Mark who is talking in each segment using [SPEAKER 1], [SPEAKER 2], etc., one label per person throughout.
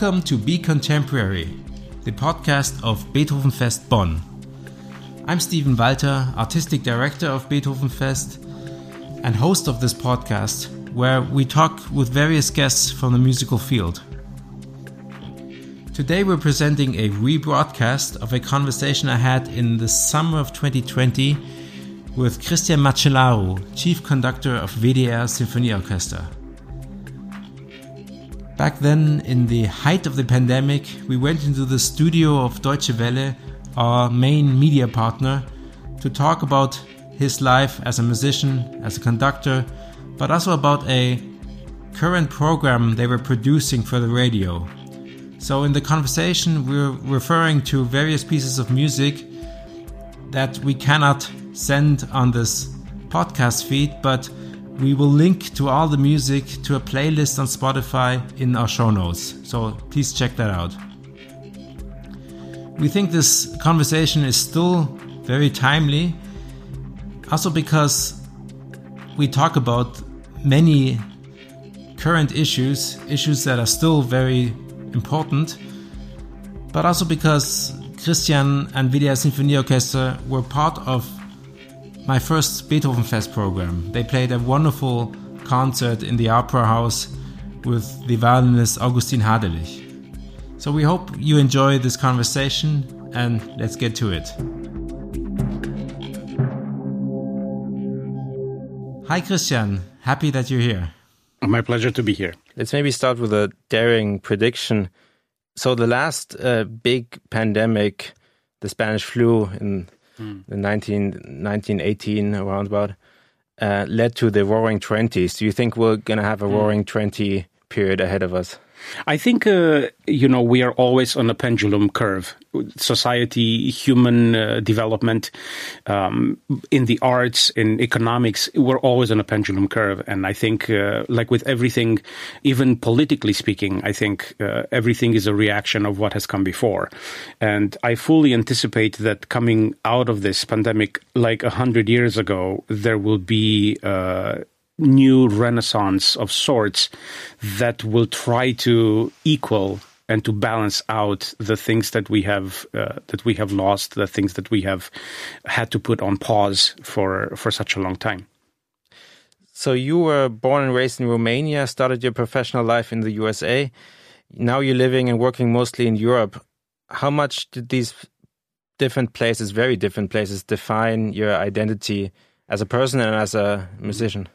[SPEAKER 1] Welcome to Be Contemporary, the podcast of Beethovenfest Bonn. I'm Steven Walter, Artistic Director of Beethovenfest and host of this podcast, where we talk with various guests from the musical field. Today we're presenting a rebroadcast of a conversation I had in the summer of 2020 with Cristian Măcelaru, Chief Conductor of WDR Symphony Orchestra. Back then, in the height of the pandemic, we went into the studio of Deutsche Welle, our main media partner, to talk about his life as a musician, as a conductor, but also about a current program they were producing for the radio. So, in the conversation, we're referring to various pieces of music that we cannot send on this podcast feed, but we will link to all the music to a playlist on Spotify in our show notes. So please check that out. We think this conversation is still very timely, also because we talk about many current issues, issues that are still very important, but also because Cristian and WDR Symphony Orchestra were part of my first Beethovenfest program. They played a wonderful concert in the Opera House with the violinist Augustin Hadelich. So we hope you enjoy this conversation and let's get to it. Hi, Cristian. Happy that you're here.
[SPEAKER 2] My pleasure to be here.
[SPEAKER 3] Let's maybe start with a daring prediction. So, the last uh, big pandemic, the Spanish flu in mm. 19, 1918 around about uh, led to the roaring 20s do you think we're going to have a hmm. roaring 20 period ahead of us
[SPEAKER 2] I think, uh, you know, we are always on a pendulum curve. Society, human uh, development, um, in the arts, in economics, we're always on a pendulum curve. And I think, uh, like with everything, even politically speaking, I think uh, everything is a reaction of what has come before. And I fully anticipate that coming out of this pandemic, like a hundred years ago, there will be uh, new renaissance of sorts that will try to equal and to balance out the things that we have uh, that we have lost, the things that we have had to put on pause for for such a long time.
[SPEAKER 3] So you were born and raised in Romania, started your professional life in the USA. Now you're living and working mostly in Europe. How much did these different places, very different places, define your identity as a person and as a musician?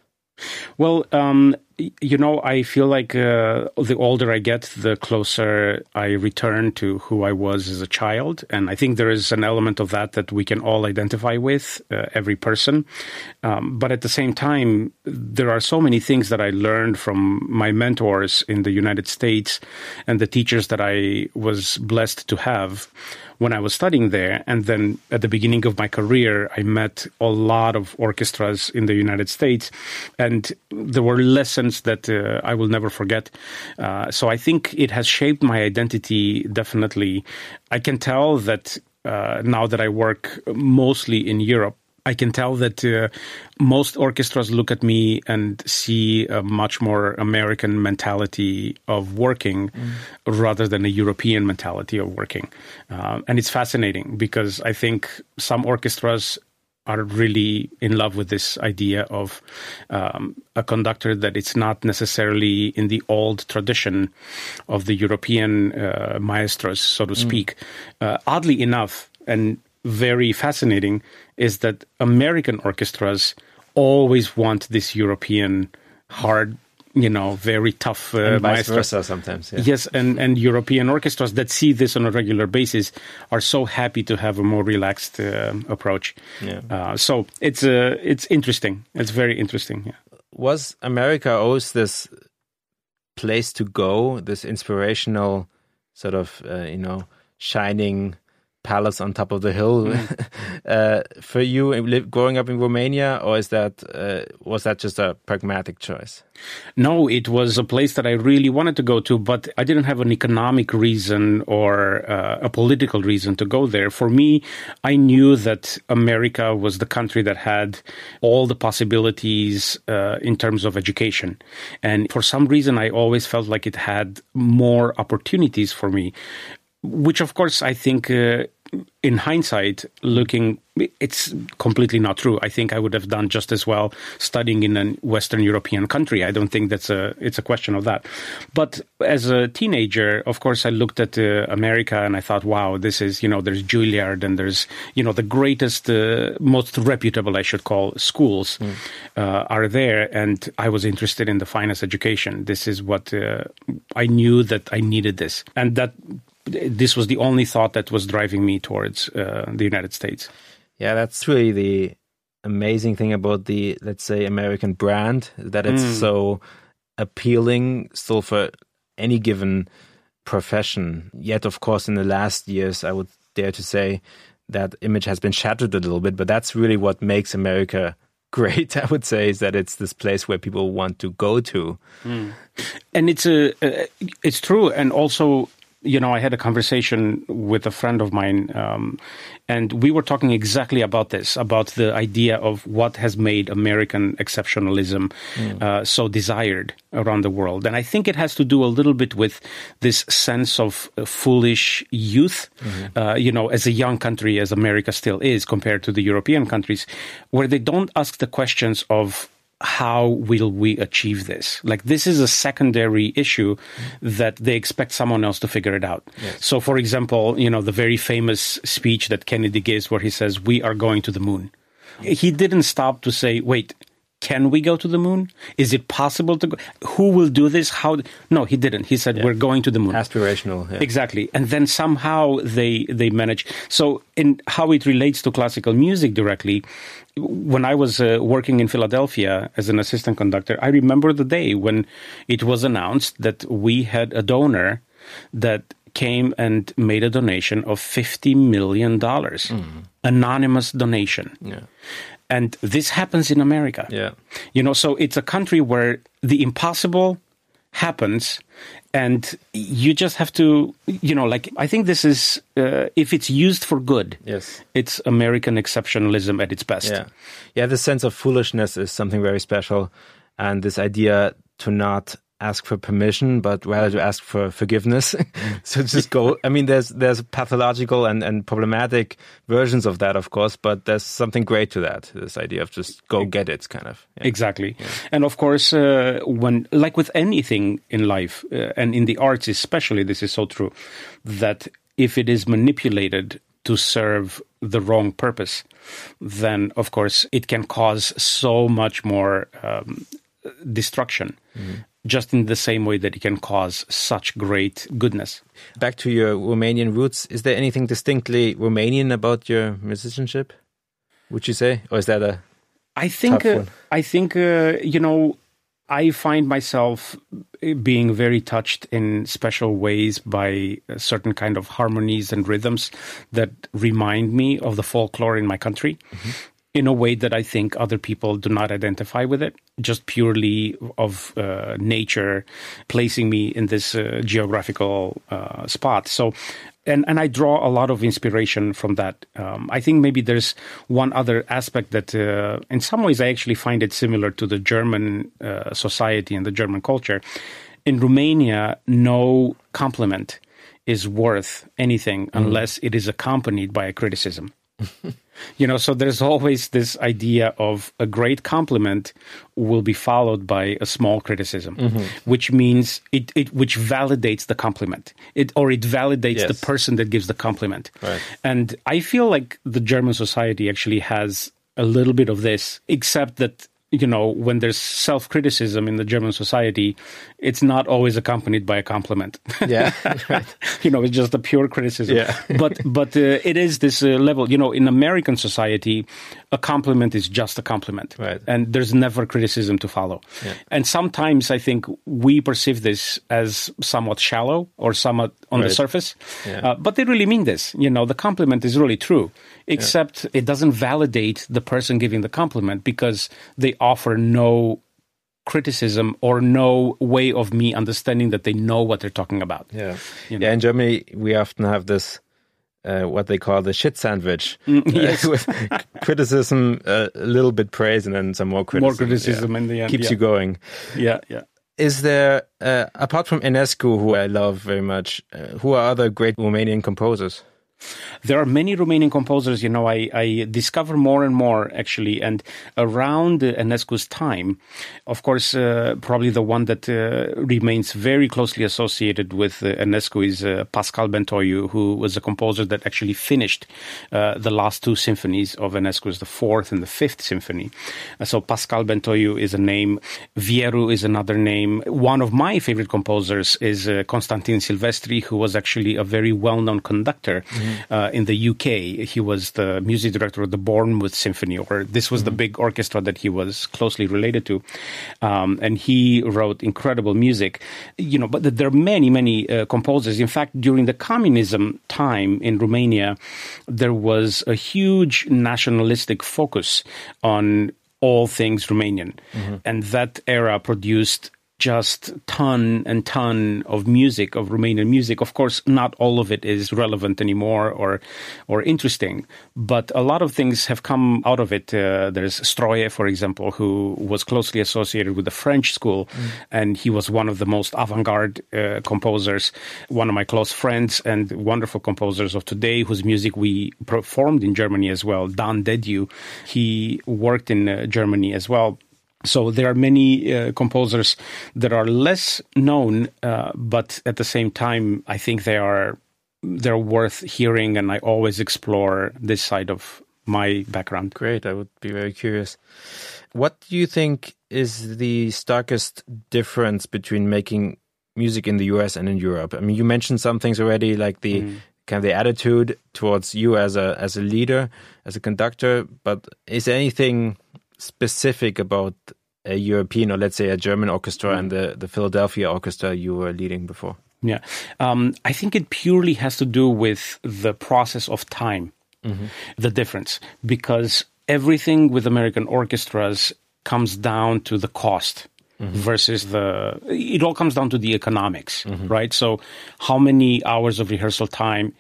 [SPEAKER 2] Well, um, you know, I feel like uh, the older I get, the closer I return to who I was as a child. And I think there is an element of that that we can all identify with, uh, every person. Um, but at the same time, there are so many things that I learned from my mentors in the United States and the teachers that I was blessed to have when I was studying there. And then at the beginning of my career, I met a lot of orchestras in the United States, and there were lessons that uh, I will never forget. Uh, so I think it has shaped my identity definitely. I can tell that uh, now that I work mostly in Europe, I can tell that uh, most orchestras look at me and see a much more American mentality of working mm. rather than a European mentality of working. Uh, and it's fascinating because I think some orchestras are really in love with this idea of um, a conductor that it's not necessarily in the old tradition of the European uh, maestros, so to mm. speak. Mm. oddly enough, and very fascinating is that American orchestras always want this European hard you know, very tough uh,
[SPEAKER 3] and vice versa sometimes. Yeah.
[SPEAKER 2] Yes, and, and European orchestras that see this on a regular basis are so happy to have a more relaxed uh, approach. Yeah. Uh, so it's uh, it's interesting. It's very interesting. Yeah.
[SPEAKER 3] Was America always this place to go? This inspirational sort of uh, you know shining palace on top of the hill. Mm.
[SPEAKER 1] uh, for you growing up in Romania, or is that uh, was that just a pragmatic choice?
[SPEAKER 2] No, it was a place that I really wanted to go to, but I didn't have an economic reason or uh, a political reason to go there. For me, I knew that America was the country that had all the possibilities uh, in terms of education. And for some reason, I always felt like it had more opportunities for me which of course I think uh, in hindsight, looking, it's completely not true. I think I would have done just as well studying in a Western European country. I don't think that's a it's a question of that. But as a teenager, of course, I looked at uh, America and I thought, wow, this is you know there's Juilliard and there's you know the greatest, uh, most reputable, I should call schools mm. uh, are there, and I was interested in the finest education. This is what uh, I knew that I needed this, and that this was the only thought that was driving me towards uh, the United States.
[SPEAKER 1] Yeah, that's really the amazing thing about the, let's say, American brand that it's mm. so appealing still for any given profession. Yet, of course, in the last years, I would dare to say that image has been shattered a little bit, but that's really what makes America great i would say is that it's this place where people want to go to mm.
[SPEAKER 2] and it's a uh, it's true and also you know, I had a conversation with a friend of mine, um, and we were talking exactly about this, about the idea of what has made American exceptionalism mm. uh, so desired around the world. And I think it has to do a little bit with this sense of uh, foolish youth, mm-hmm. uh, you know, as a young country, as America still is compared to the European countries, where they don't ask the questions of how will we achieve this? Like this is a secondary issue that they expect someone else to figure it out. Yes. So for example, you know, the very famous speech that Kennedy gives where he says, we are going to the moon. He didn't stop to say, wait, can we go to the moon? Is it possible to go? Who will do this? How? No, he didn't. He said, yeah. we're going to the moon.
[SPEAKER 1] Aspirational.
[SPEAKER 2] Yeah. Exactly. And then somehow they, they manage. So in how it relates to classical music directly, when I was uh, working in Philadelphia as an assistant conductor, I remember the day when it was announced that we had a donor that came and made a donation of $50 million. Mm-hmm. Anonymous donation. Yeah. And this happens in America.
[SPEAKER 1] Yeah.
[SPEAKER 2] You know, so it's a country where the impossible happens and you just have to you know like i think this is uh, if it's used for good
[SPEAKER 1] yes
[SPEAKER 2] it's american exceptionalism at its best
[SPEAKER 1] yeah yeah the sense of foolishness is something very special and this idea to not ask for permission, but rather to ask for forgiveness. so just go. I mean, there's there's pathological and, and problematic versions of that, of course, but there's something great to that. This idea of just go get it, kind of.
[SPEAKER 2] Yeah. Exactly. Yeah. And of course, uh, when like with anything in life uh, and in the arts especially, this is so true that if it is manipulated to serve the wrong purpose, then of course it can cause so much more um, destruction. Mm-hmm just in the same way that it can cause such great goodness.
[SPEAKER 1] Back to your Romanian roots, is there anything distinctly Romanian about your musicianship? Would you say, or is that a?
[SPEAKER 2] I think. Uh, I think uh, you know. I find myself being very touched in special ways by certain kind of harmonies and rhythms that remind me of the folklore in my country. Mm-hmm in a way that I think other people do not identify with it, just purely of uh, nature placing me in this uh, geographical uh, spot. So, and, and I draw a lot of inspiration from that. Um, I think maybe there's one other aspect that, uh, in some ways, I actually find it similar to the German uh, society and the German culture. In Romania, no compliment is worth anything mm. unless it is accompanied by a criticism. You know, so there's always this idea of a great compliment will be followed by a small criticism, mm-hmm. which means it, it which validates the compliment. It or it validates yes. the person that gives the compliment. Right. And I feel like the German society actually has a little bit of this, except that you know, when there's self criticism in the German society, it's not always accompanied by a compliment.
[SPEAKER 1] Yeah, right.
[SPEAKER 2] you know, it's just a pure criticism.
[SPEAKER 1] Yeah.
[SPEAKER 2] but but uh, it is this uh, level. You know, in American society, a compliment is just a compliment.
[SPEAKER 1] Right.
[SPEAKER 2] And there's never criticism to follow. And sometimes I think we perceive this as somewhat shallow or somewhat on the surface.
[SPEAKER 1] Yeah.
[SPEAKER 2] Uh, but they really mean this. You know, the compliment is really true, except it doesn't validate the person giving the compliment because they offer no criticism or no way of me understanding that they know what they're talking about.
[SPEAKER 1] Yeah.
[SPEAKER 2] You
[SPEAKER 1] Yeah, in Germany, we often have this, uh, what they call the shit sandwich.
[SPEAKER 2] Mm, yes.
[SPEAKER 1] Uh, with criticism, uh, a little bit praise, and then some more criticism.
[SPEAKER 2] More criticism in the end,
[SPEAKER 1] Keeps
[SPEAKER 2] yeah.
[SPEAKER 1] you going.
[SPEAKER 2] Yeah, yeah.
[SPEAKER 1] Is there, uh, apart from Enescu, who I love very much, uh, who are other great Romanian composers?
[SPEAKER 2] There are many Romanian composers, you know, I, I discover more and more actually. And around Enescu's time, of course, uh, probably the one that uh, remains very closely associated with uh, Enescu is uh, Pascal Bentoiu, who was a composer that actually finished uh, the last two symphonies of Enescu's, the fourth and the fifth symphony. Uh, so Pascal Bentoiu is a name, Vieru is another name. One of my favorite composers is uh, Constantin Silvestri, who was actually a very well known conductor uh, in the UK. He was the music director of the Bournemouth Symphony, or this was the big orchestra that he was closely related to. Um, and he wrote incredible music, you know, but there are many, many uh, composers. In fact, during the communism time in Romania, there was a huge nationalistic focus on all things Romanian. And that era produced just ton and ton of music of Romanian music. Of course, not all of it is relevant anymore or or interesting, but a lot of things have come out of it. Uh, there's Stroe, for example, who was closely associated with the French school, and he was one of the most avant-garde uh, composers. One of my close friends and wonderful composers of today, whose music we performed in Germany as well. Dan Dediu, he worked in uh, Germany as well. So there are many uh, composers that are less known, uh, but at the same time, I think they are they're worth hearing, and I always explore this side of my background.
[SPEAKER 1] Great. I would be very curious. What do you think is the starkest difference between making music in the US and in Europe? I mean, you mentioned some things already, like the kind of the attitude towards you as a as a leader, as a conductor. But is there anything specific about a European or let's say a German orchestra mm. and the the Philadelphia orchestra you were leading before?
[SPEAKER 2] Yeah, um, I think it purely has to do with the process of time, mm-hmm. the difference, because everything with American orchestras comes down to the cost. Mm-hmm. Versus the, it all comes down to the economics, mm-hmm. right? So, how many hours of rehearsal time?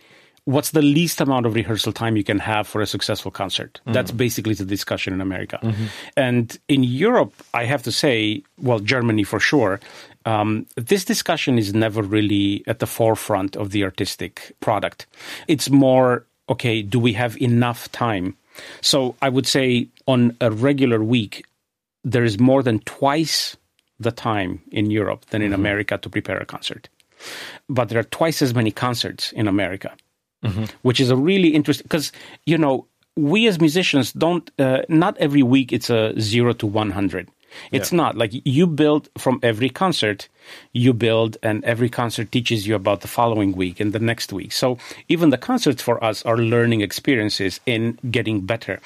[SPEAKER 2] What's the least amount of rehearsal time you can have for a successful concert? Mm-hmm. That's basically the discussion in America. Mm-hmm. And in Europe, I have to say, well, Germany for sure, um, this discussion is never really at the forefront of the artistic product. It's more, okay, do we have enough time? So I would say on a regular week, there is more than twice the time in Europe than in mm-hmm. America to prepare a concert. But there are twice as many concerts in America, which is a really interesting because, you know, we as musicians don't, uh, not every week it's a zero to 100. It's not like you build from every concert, you build, and every concert teaches you about the following week and the next week. So even the concerts for us are learning experiences in getting better.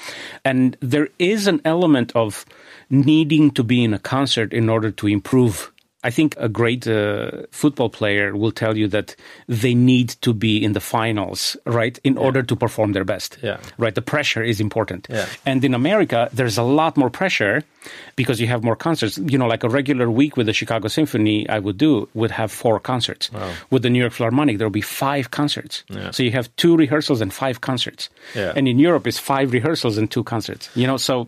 [SPEAKER 2] And there is an element of needing to be in a concert in order to improve. I think a great uh, football player will tell you that they need to be in the finals, right, in order to perform their best.
[SPEAKER 1] Yeah.
[SPEAKER 2] Right. The pressure is important.
[SPEAKER 1] Yeah.
[SPEAKER 2] And in America, there's a lot more pressure because you have more concerts. You know, like a regular week with the Chicago Symphony, I would do would have four concerts. Wow. With the New York Philharmonic, there will be five concerts.
[SPEAKER 1] Yeah.
[SPEAKER 2] So you have two rehearsals and five concerts.
[SPEAKER 1] Yeah.
[SPEAKER 2] And in Europe, it's five rehearsals and two concerts. You know, so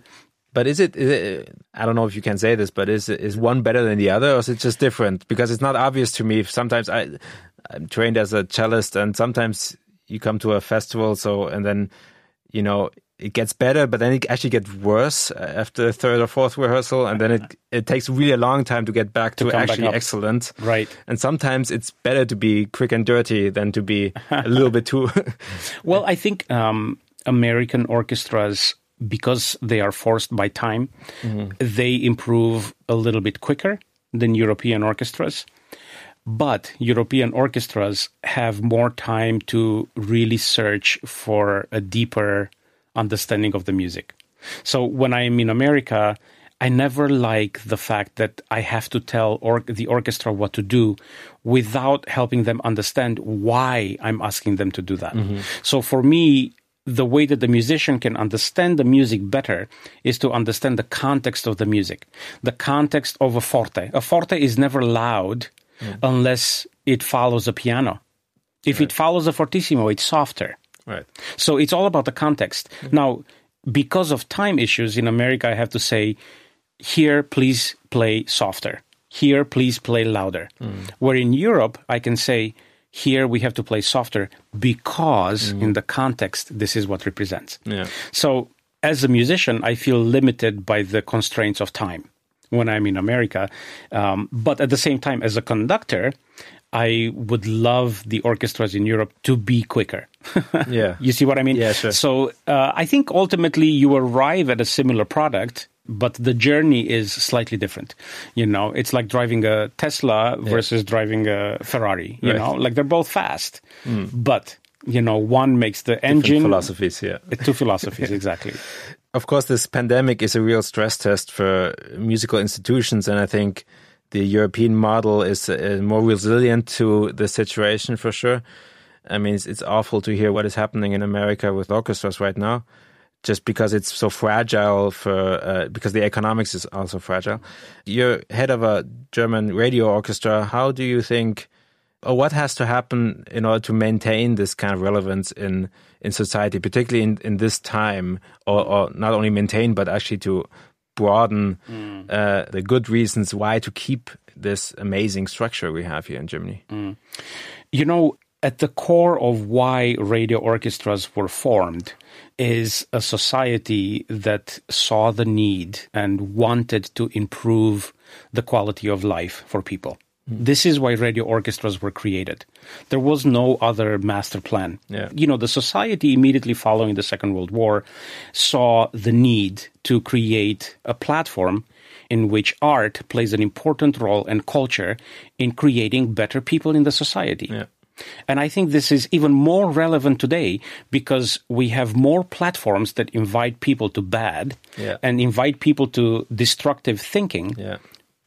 [SPEAKER 1] But is it, is it? I don't know if you can say this, but is is one better than the other, or is it just different? Because it's not obvious to me. Sometimes I, I'm trained as a cellist, and sometimes you come to a festival, so and then, you know, it gets better, but then it actually gets worse after the third or fourth rehearsal, and then it it takes really a long time to get back to,
[SPEAKER 2] back
[SPEAKER 1] actually
[SPEAKER 2] up.
[SPEAKER 1] excellent.
[SPEAKER 2] Right.
[SPEAKER 1] And sometimes it's better to be quick and dirty than to be a little bit too.
[SPEAKER 2] Well, I think um, American orchestras, because they are forced by time, they improve a little bit quicker than European orchestras. But European orchestras have more time to really search for a deeper understanding of the music. So when I'm in America, I never like the fact that I have to tell or- the orchestra what to do without helping them understand why I'm asking them to do that. Mm-hmm. So for me, the way that the musician can understand the music better is to understand the context of the music, the context of a forte. A forte is never loud mm. unless it follows a piano. If it follows a fortissimo, it's softer.
[SPEAKER 1] Right.
[SPEAKER 2] So it's all about the context. Mm. Now, because of time issues in America, I have to say, here, please play softer. Here, please play louder. Mm. Where in Europe, I can say, here we have to play softer because in the context, this is what represents.
[SPEAKER 1] Yeah.
[SPEAKER 2] So as a musician, I feel limited by the constraints of time when I'm in America. Um, but at the same time, as a conductor, I would love the orchestras in Europe to be quicker.
[SPEAKER 1] Yeah.
[SPEAKER 2] You see what I mean?
[SPEAKER 1] Yeah, sure.
[SPEAKER 2] So uh, I think ultimately you arrive at a similar product, but the journey is slightly different. You know, it's like driving a Tesla versus driving a Ferrari. You
[SPEAKER 1] Right.
[SPEAKER 2] know, like they're both fast, but you know, one makes the
[SPEAKER 1] Different
[SPEAKER 2] engine.
[SPEAKER 1] philosophies, yeah.
[SPEAKER 2] Two philosophies, exactly.
[SPEAKER 1] Of course, this pandemic is a real stress test for musical institutions, and I think the European model is uh, more resilient to the situation for sure. I mean, it's, it's awful to hear what is happening in America with orchestras right now, just because it's so fragile for uh, because the economics is also fragile. You're head of a German radio orchestra. How do you think? or what has to happen in order to maintain this kind of relevance in in society, particularly in, in this time, or, or not only maintain but actually to broaden uh, the good reasons why to keep this amazing structure we have here in Germany.
[SPEAKER 2] You know, at the core of why radio orchestras were formed is a society that saw the need and wanted to improve the quality of life for people. Hmm. This is why radio orchestras were created. There was no other master plan.
[SPEAKER 1] Yeah.
[SPEAKER 2] You know, the society immediately following the Second World War saw the need to create a platform in which art plays an important role and culture in creating better people in the society.
[SPEAKER 1] Yeah.
[SPEAKER 2] And I think this is even more relevant today because we have more platforms that invite people to bad
[SPEAKER 1] Yeah.
[SPEAKER 2] and invite people to destructive thinking.
[SPEAKER 1] Yeah.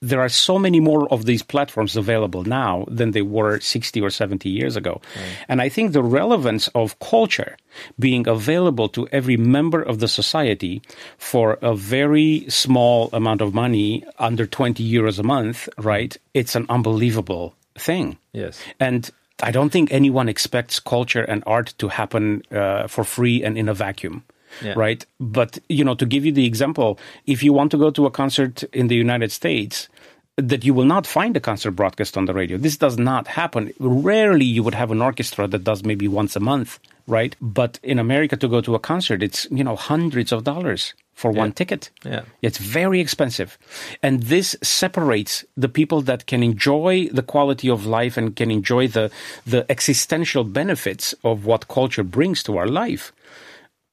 [SPEAKER 2] There are so many more of these platforms available now than they were 60 or 70 years ago. And I think the relevance of culture being available to every member of the society for a very small amount of money, under 20 euros a month, right? It's an unbelievable thing.
[SPEAKER 1] Yes.
[SPEAKER 2] And I don't think anyone expects culture and art to happen uh, for free and in a vacuum.
[SPEAKER 1] Yeah.
[SPEAKER 2] Right. But, you know, to give you the example, if you want to go to a concert in the United States, that you will not find a concert broadcast on the radio. This does not happen. Rarely you would have an orchestra that does maybe once a month, right? But in America, to go to a concert, it's, you know, hundreds of dollars for one ticket.
[SPEAKER 1] Yeah.
[SPEAKER 2] It's very expensive. And this separates the people that can enjoy the quality of life and can enjoy the, the existential benefits of what culture brings to our life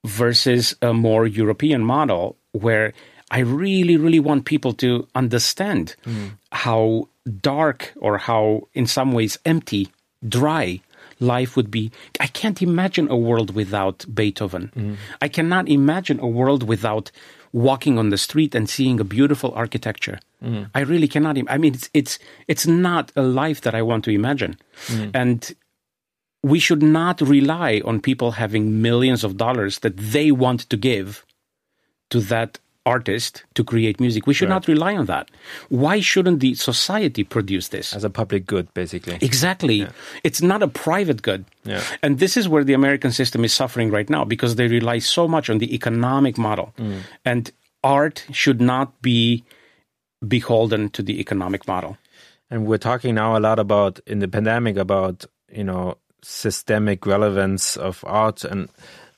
[SPEAKER 2] versus a more European model where I really, really want people to understand mm. how dark or how, in some ways, empty, dry life would be. I can't imagine a world without Beethoven. I cannot imagine a world without walking on the street and seeing a beautiful architecture. Mm. I really cannot. Im- I mean, it's it's it's not a life that I want to imagine, mm. and we should not rely on people having millions of dollars that they want to give to that artist to create music. We should not rely on that. Why shouldn't the society produce this?
[SPEAKER 1] As a public good, basically.
[SPEAKER 2] Exactly. It's not a private good.
[SPEAKER 1] Yeah.
[SPEAKER 2] And this is where the American system is suffering right now because they rely so much on the economic model. Mm. And art should not be beholden to the economic model.
[SPEAKER 1] And we're talking now a lot about in the pandemic about you know systemic relevance of art, and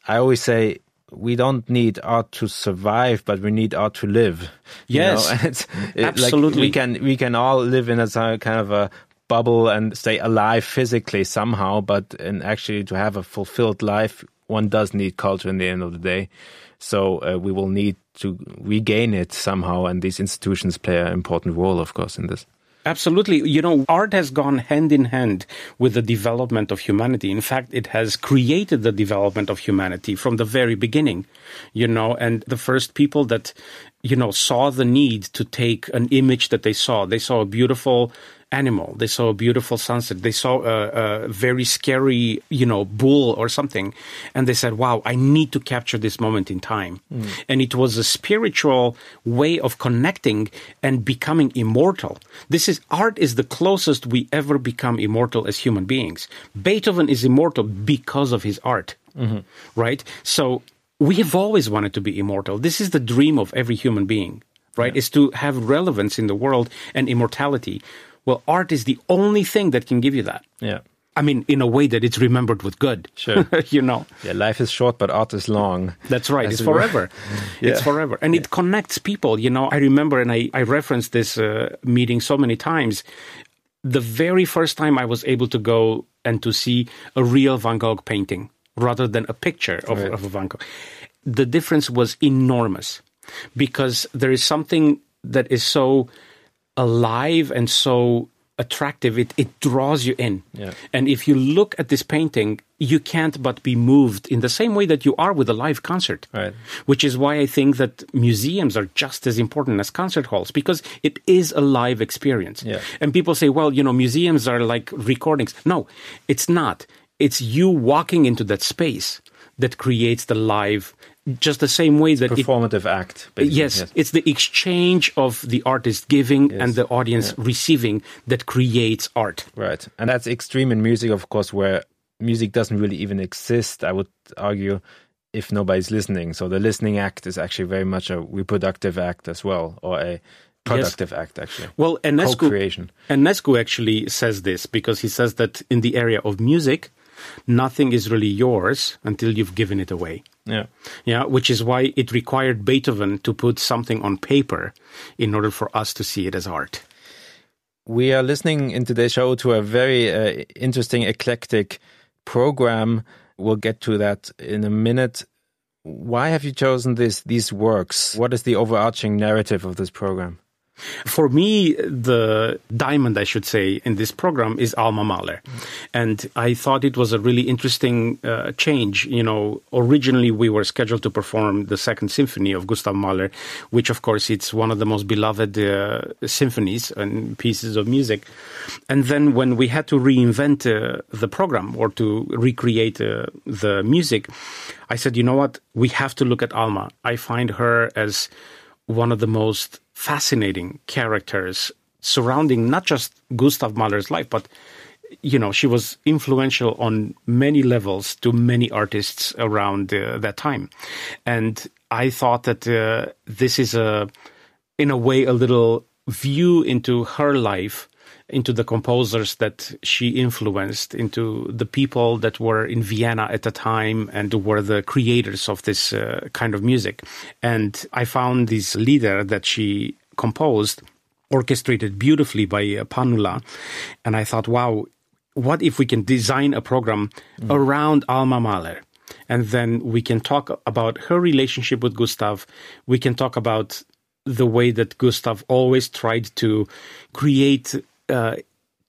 [SPEAKER 1] I always say we don't need art to survive, but we need art to live. you
[SPEAKER 2] Yes.
[SPEAKER 1] know? it's, it- like,
[SPEAKER 2] Absolutely.
[SPEAKER 1] we can we can all live in a kind of a bubble and stay alive physically somehow, but and actually to have a fulfilled life, one does need culture in the end of the day. So uh, we will need to regain it somehow, and these institutions play an important role, of course, in this.
[SPEAKER 2] Absolutely. You know, art has gone hand in hand with the development of humanity. In fact, it has created the development of humanity from the very beginning, you know, and the first people that, you know, saw the need to take an image that they saw. They saw a beautiful animal. They saw a beautiful sunset. They saw a, a, very scary, you know, bull or something. And they said, wow, I need to capture this moment in time. Mm. And it was a spiritual way of connecting and becoming immortal. This is art is the closest we ever become immortal as human beings. Beethoven is immortal because of his art. Mm-hmm. Right? So we have always wanted to be immortal. This is the dream of every human being, right? Yeah. Is to have relevance in the world and immortality. Well, art is the only thing that can give you that.
[SPEAKER 1] Yeah.
[SPEAKER 2] I mean, in a way that it's remembered with good.
[SPEAKER 1] Sure.
[SPEAKER 2] you know.
[SPEAKER 1] Yeah, life is short, but art is long.
[SPEAKER 2] That's right. It's forever. yeah. It's forever. And yeah. it connects people. You know, I remember, and I, I referenced this uh, meeting so many times. The very first time I was able to go and to see a real Van Gogh painting rather than a picture of, right. of a Van Gogh, the difference was enormous because there is something that is so alive and so attractive it, it draws you in
[SPEAKER 1] yeah.
[SPEAKER 2] and if you look at this painting you can't but be moved in the same way that you are with a live concert
[SPEAKER 1] right.
[SPEAKER 2] which is why i think that museums are just as important as concert halls because it is a live experience
[SPEAKER 1] yeah.
[SPEAKER 2] and people say well you know museums are like recordings no it's not it's you walking into that space that creates the live just the same way that
[SPEAKER 1] performative
[SPEAKER 2] it,
[SPEAKER 1] act.
[SPEAKER 2] Yes, yes, it's the exchange of the artist giving yes. and the audience yeah. receiving that creates art.
[SPEAKER 1] Right, and that's extreme in music, of course, where music doesn't really even exist. I would argue. If nobody's listening, so the listening act is actually very much a reproductive act as well, or a productive yes. act actually.
[SPEAKER 2] Well, Enescu, creation Enescu actually says this because he says that in the area of music, nothing is really yours until you've given it away.
[SPEAKER 1] Yeah.
[SPEAKER 2] Yeah, which is why it required Beethoven to put something on paper in order for us to see it as art.
[SPEAKER 1] We are listening in today's show to a very uh, interesting, eclectic program. We'll get to that in a minute. Why have you chosen this, these works? What is the overarching narrative of this program?
[SPEAKER 2] For me, the diamond, I should say, in this program is Alma Mahler. And I thought it was a really interesting uh, change. You know, originally we were scheduled to perform the second symphony of Gustav Mahler, which of course it's one of the most beloved uh, symphonies and pieces of music. And then when we had to reinvent uh, the program or to recreate uh, the music, I said, you know what? We have to look at Alma. I find her as one of the most fascinating characters surrounding not just Gustav Mahler's life, but you know, she was influential on many levels to many artists around uh, that time. And I thought that uh, this is a, in a way, a little view into her life into the composers that she influenced, into the people that were in Vienna at the time and were the creators of this uh, kind of music. And I found this Lieder that she composed orchestrated beautifully by uh, Panula. And I thought, wow, what if we can design a program mm. around Alma Mahler? And then we can talk about her relationship with Gustav. We can talk about the way that Gustav always tried to create uh,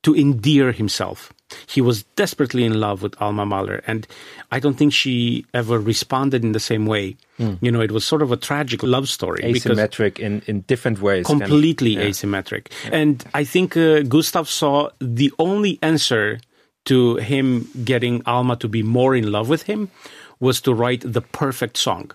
[SPEAKER 2] to endear himself. He was desperately in love with Alma Mahler, and I don't think she ever responded in the same way. Mm. You know, it was sort of a tragic love story.
[SPEAKER 1] Asymmetric in, in different ways.
[SPEAKER 2] Completely kind of, yeah. asymmetric. Yeah. And I think uh, Gustav saw the only answer to him getting Alma to be more in love with him was to write the perfect song,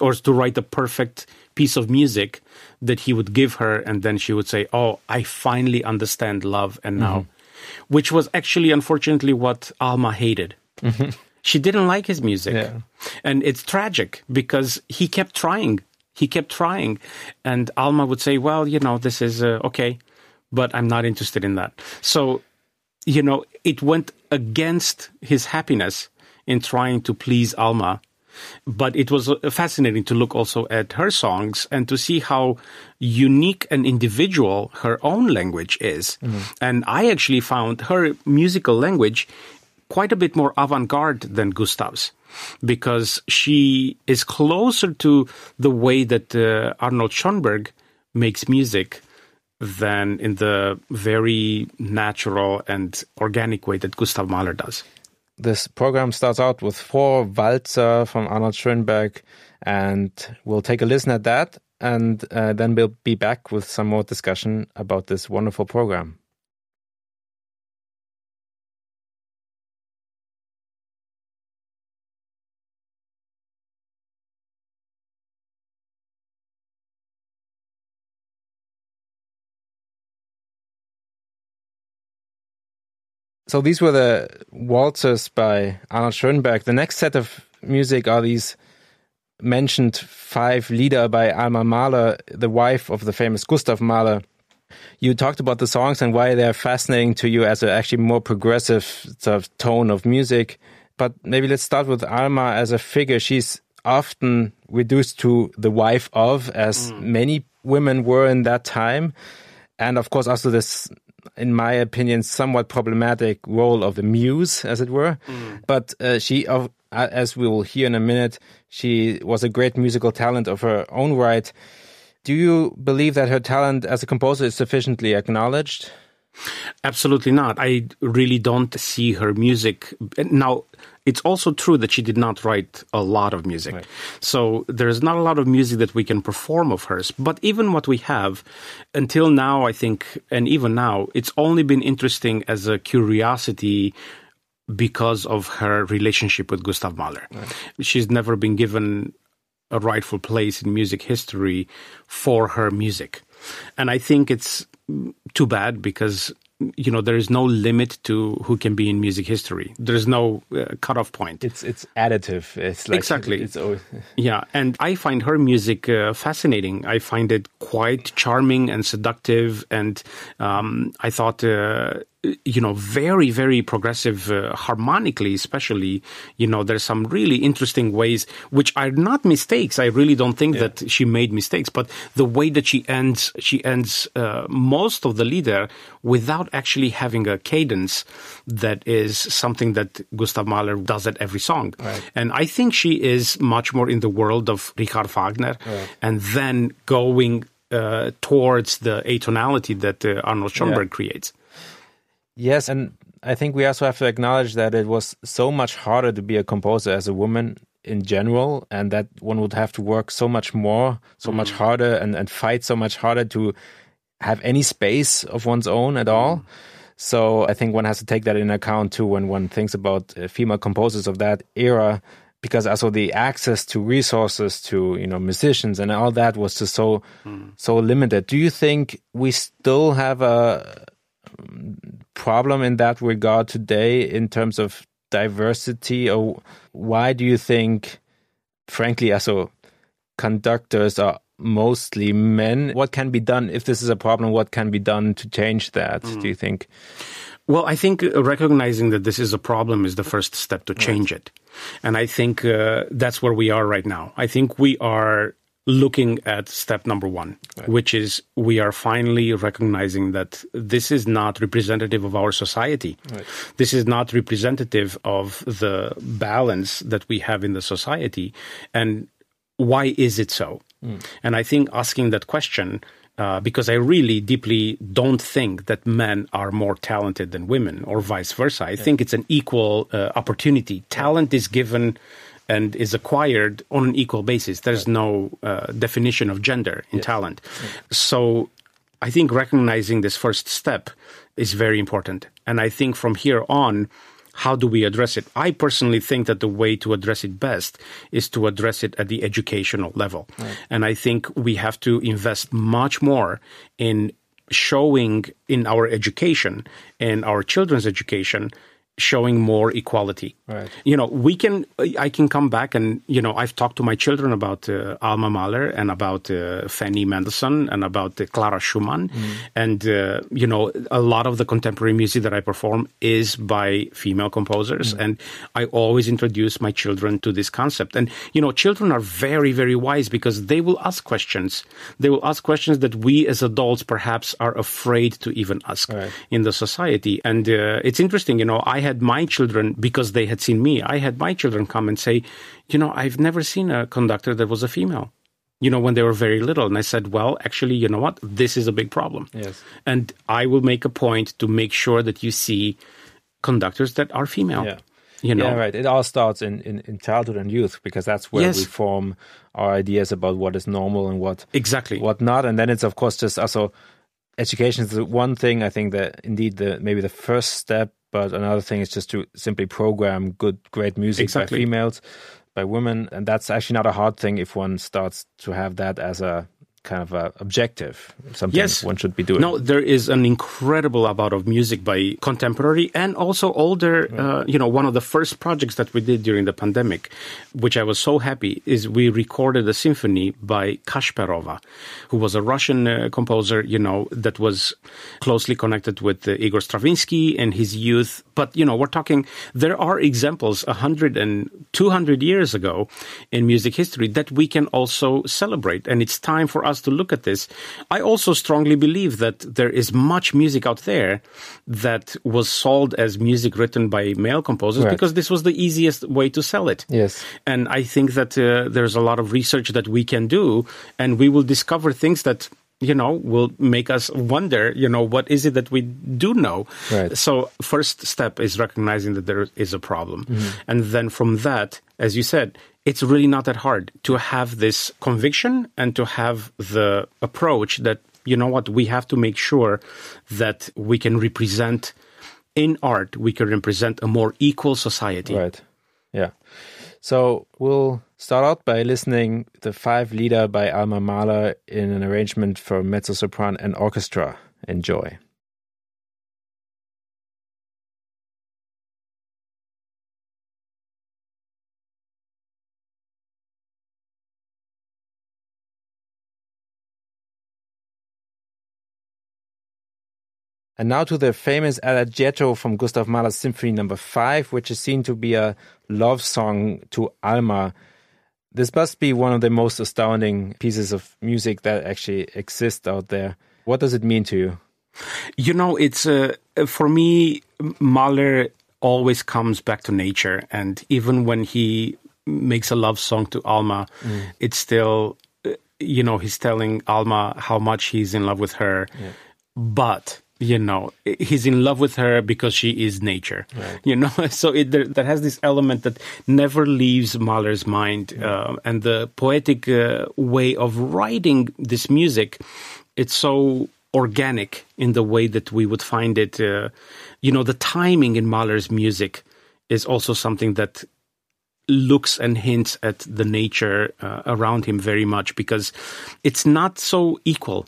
[SPEAKER 2] or to write the perfect piece of music that he would give her, and then she would say, "Oh, I finally understand love," and now, mm-hmm. which was actually, unfortunately, what Alma hated. Mm-hmm. She didn't like his music,
[SPEAKER 1] yeah.
[SPEAKER 2] and it's tragic because he kept trying. He kept trying, and Alma would say, "Well, you know, this is uh, okay, but I'm not interested in that." So, you know, it went against his happiness in trying to please Alma but it was uh, fascinating to look also at her songs and to see how unique and individual her own language is. Mm-hmm. And I actually found her musical language quite a bit more avant-garde than Gustav's because she is closer to the way that uh, Arnold Schoenberg makes music than in the very natural and organic way that Gustav Mahler does.
[SPEAKER 1] This program starts out with four Walzer from Arnold Schoenberg, and we'll take a listen at that, and uh, then we'll be back with some more discussion about this wonderful program. So these were the waltzes by Arnold Schoenberg. The next set of music are these mentioned five Lieder by Alma Mahler, the wife of the famous Gustav Mahler. You talked about the songs and why they're fascinating to you as an actually more progressive sort of tone of music. But maybe let's start with Alma as a figure. She's often reduced to the wife of, as mm. many women were in that time. And of course, also this in my opinion, somewhat problematic role of the muse, as it were. Mm. But uh, she, uh, as we will hear in a minute, she was a great musical talent of her own right. Do you believe that her talent as a composer is sufficiently acknowledged?
[SPEAKER 2] Absolutely not. I really don't see her music. Now, it's also true that she did not write a lot of music. Right. So there's not a lot of music that we can perform of hers. But even what we have, until now, I think, and even now, it's only been interesting as a curiosity because of her relationship with Gustav Mahler. Right. She's never been given a rightful place in music history for her music. And I think it's too bad because you know there is no limit to who can be in music history. There is no uh, cutoff point.
[SPEAKER 1] It's it's additive. It's like
[SPEAKER 2] exactly.
[SPEAKER 1] it's
[SPEAKER 2] always... yeah and i find her music uh, fascinating. I find it quite charming and seductive and um, i thought uh, you know, very, very progressive uh, harmonically, especially, you know, there's some really interesting ways, which are not mistakes. I really don't think yeah. that she made mistakes, but the way that she ends, she ends uh, most of the Lieder without actually having a cadence that is something that Gustav Mahler does at every song. Right. And I think she is much more in the world of Richard Wagner right. and then going uh, towards the atonality that uh, Arnold Schoenberg yeah. creates.
[SPEAKER 1] Yes, and I think we also have to acknowledge that it was so much harder to be a composer as a woman in general, and that one would have to work so much more, so mm. much harder, and, and fight so much harder to have any space of one's own at all. Mm. So I think one has to take that in account too when one thinks about uh, female composers of that era, because also the access to resources, to you know musicians and all that was just so mm. so limited. Do you think we still have a problem in that regard today in terms of diversity, or why do you think, frankly, as also conductors are mostly men? What can be done if this is a problem? What can be done to change that? Mm. Do you think?
[SPEAKER 2] Well, I think recognizing that this is a problem is the first step to change right. it. And I think uh, that's where we are right now. I think we are looking at step number one, right. which is we are finally recognizing that this is not representative of our society. Right. This is not representative of the balance that we have in the society. And why is it so? Mm. And I think asking that question uh, because I really deeply don't think that men are more talented than women or vice versa. I yeah. think it's an equal uh, opportunity. Talent is given and is acquired on an equal basis. There's no uh, definition of gender in yes. talent. So I think recognizing this first step is very important. And I think from here on, how do we address it? I personally think that the way to address it best is to address it at the educational level. Right. And I think we have to invest much more in showing in our education in our children's education showing more equality. Right. You know, we can, I can come back and, you know, I've talked to my children about uh, Alma Mahler and about uh, Fanny Mendelssohn and about uh, Clara Schumann. Mm. And, uh, you know, a lot of the contemporary music that I perform is by female composers. Mm. And I always introduce my children to this concept. And, you know, children are very, very wise because they will ask questions. They will ask questions that we as adults perhaps are afraid to even ask right. in the society. And uh, it's interesting, you know, I had my children, because they had seen me, I had my children come and say, you know, I've never seen a conductor that was a female. you know, when they were very little. And I said, well, actually, you know what? This is a big problem.
[SPEAKER 1] Yes.
[SPEAKER 2] And I will make a point to make sure that you see conductors that are female.
[SPEAKER 1] Yeah.
[SPEAKER 2] You know,
[SPEAKER 1] Yeah, right. It all starts in, in, in childhood and youth because that's where
[SPEAKER 2] Yes.
[SPEAKER 1] we form our ideas about what is normal and what
[SPEAKER 2] exactly.
[SPEAKER 1] what not. And then it's of course just uh, also education is the one thing I think that indeed the maybe the first step, but another thing is just to simply program good, great music
[SPEAKER 2] Exactly.
[SPEAKER 1] by females, by women, and that's actually not a hard thing if one starts to have that as a kind of a objective, something
[SPEAKER 2] Yes.
[SPEAKER 1] one should be doing.
[SPEAKER 2] No, there is an incredible amount of music by contemporary and also older. Uh, you know, one of the first projects that we did during the pandemic, which I was so happy, is we recorded a symphony by Kasparova, who was a Russian uh, composer. You know, that was closely connected with uh, Igor Stravinsky in his youth. But you know, we're talking. There are examples a hundred and two hundred years ago in music history that we can also celebrate, and it's time for us to look at this. I also strongly believe that there is much music out there that was sold as music written by male composers
[SPEAKER 1] Right.
[SPEAKER 2] because this was the easiest way to sell it.
[SPEAKER 1] Yes.
[SPEAKER 2] And I think that uh, there's a lot of research that we can do, and we will discover things that you know will make us wonder. You know, what is it that we do know?
[SPEAKER 1] Right.
[SPEAKER 2] So first step is recognizing that there is a problem, mm-hmm. and then from that, as you said, it's really not that hard to have this conviction and to have the approach that you know what we have to make sure that we can represent in art we can represent a more equal society
[SPEAKER 1] Right. Yeah. So we'll start out by listening the five Lieder by Alma Mahler in an arrangement for mezzo soprano and orchestra. Enjoy. And now to the famous Adagietto from Gustav Mahler's Symphony Number Five, which is seen to be a love song to Alma. This must be one of the most astounding pieces of music that actually exists out there. What does it mean to you?
[SPEAKER 2] You know, it's uh, for me, Mahler always comes back to nature, and even when he makes a love song to Alma, it's still, uh, you know, he's telling Alma how much he's in love with her, but. You know, he's in love with her because she is nature. You know, so it there, that has this element that never leaves Mahler's mind, uh, and the poetic uh, way of writing this music, it's so organic in the way that we would find it. Uh, you know, the timing in Mahler's music is also something that looks and hints at the nature uh, around him very much because it's not so equal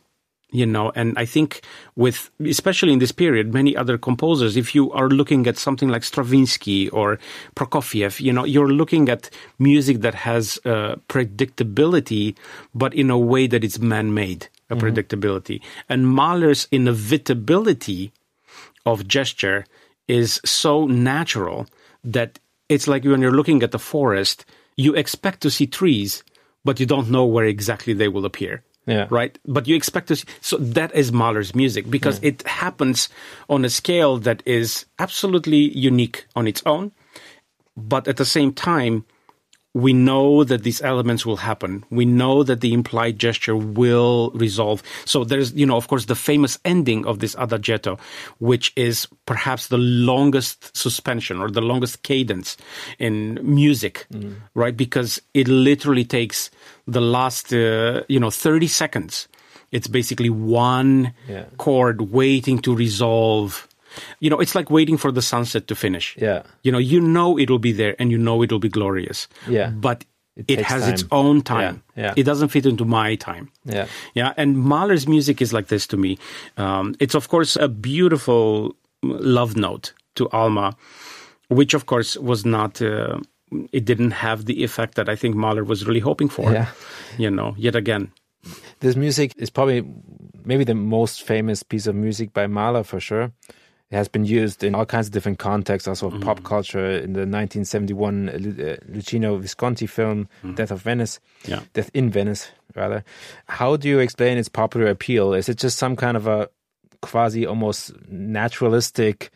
[SPEAKER 2] you know and i think with especially in this period many other composers if you are looking at something like stravinsky or prokofiev you know you're looking at music that has uh, predictability but in a way that it's man-made a predictability. And mahler's inevitability of gesture is so natural that it's like when you're looking at the forest you expect to see trees but you don't know where exactly they will appear
[SPEAKER 1] Yeah.
[SPEAKER 2] right? But you expect to see, so that is Mahler's music because it happens on a scale that is absolutely unique on its own, but at the same time, we know that these elements will happen. We know that the implied gesture will resolve. So there's, you know, of course, the famous ending of this adagietto, which is perhaps the longest suspension or the longest cadence in music, right? Because it literally takes the last, uh, you know, 30 seconds. It's basically one
[SPEAKER 1] Yeah.
[SPEAKER 2] chord waiting to resolve. You know, it's like waiting for the sunset to finish.
[SPEAKER 1] Yeah.
[SPEAKER 2] You know, you know it'll be there and you know it'll be glorious.
[SPEAKER 1] Yeah.
[SPEAKER 2] But
[SPEAKER 1] It
[SPEAKER 2] it, has its own time.
[SPEAKER 1] Yeah, yeah.
[SPEAKER 2] It doesn't fit into my time.
[SPEAKER 1] Yeah.
[SPEAKER 2] Yeah. And Mahler's music is like this to me. Um, it's, of course, a beautiful love note to Alma, which, of course, was not. Uh, it didn't have the effect that I think Mahler was really hoping for.
[SPEAKER 1] Yeah.
[SPEAKER 2] You know, yet again.
[SPEAKER 1] This music is probably maybe the most famous piece of music by Mahler for sure. It has been used in all kinds of different contexts, also of pop culture, in the 1971 uh, Lu- uh, Luchino Visconti film Death of Venice,
[SPEAKER 2] Yeah.
[SPEAKER 1] Death in Venice, rather. How do you explain its popular appeal? Is it just some kind of a quasi almost naturalistic,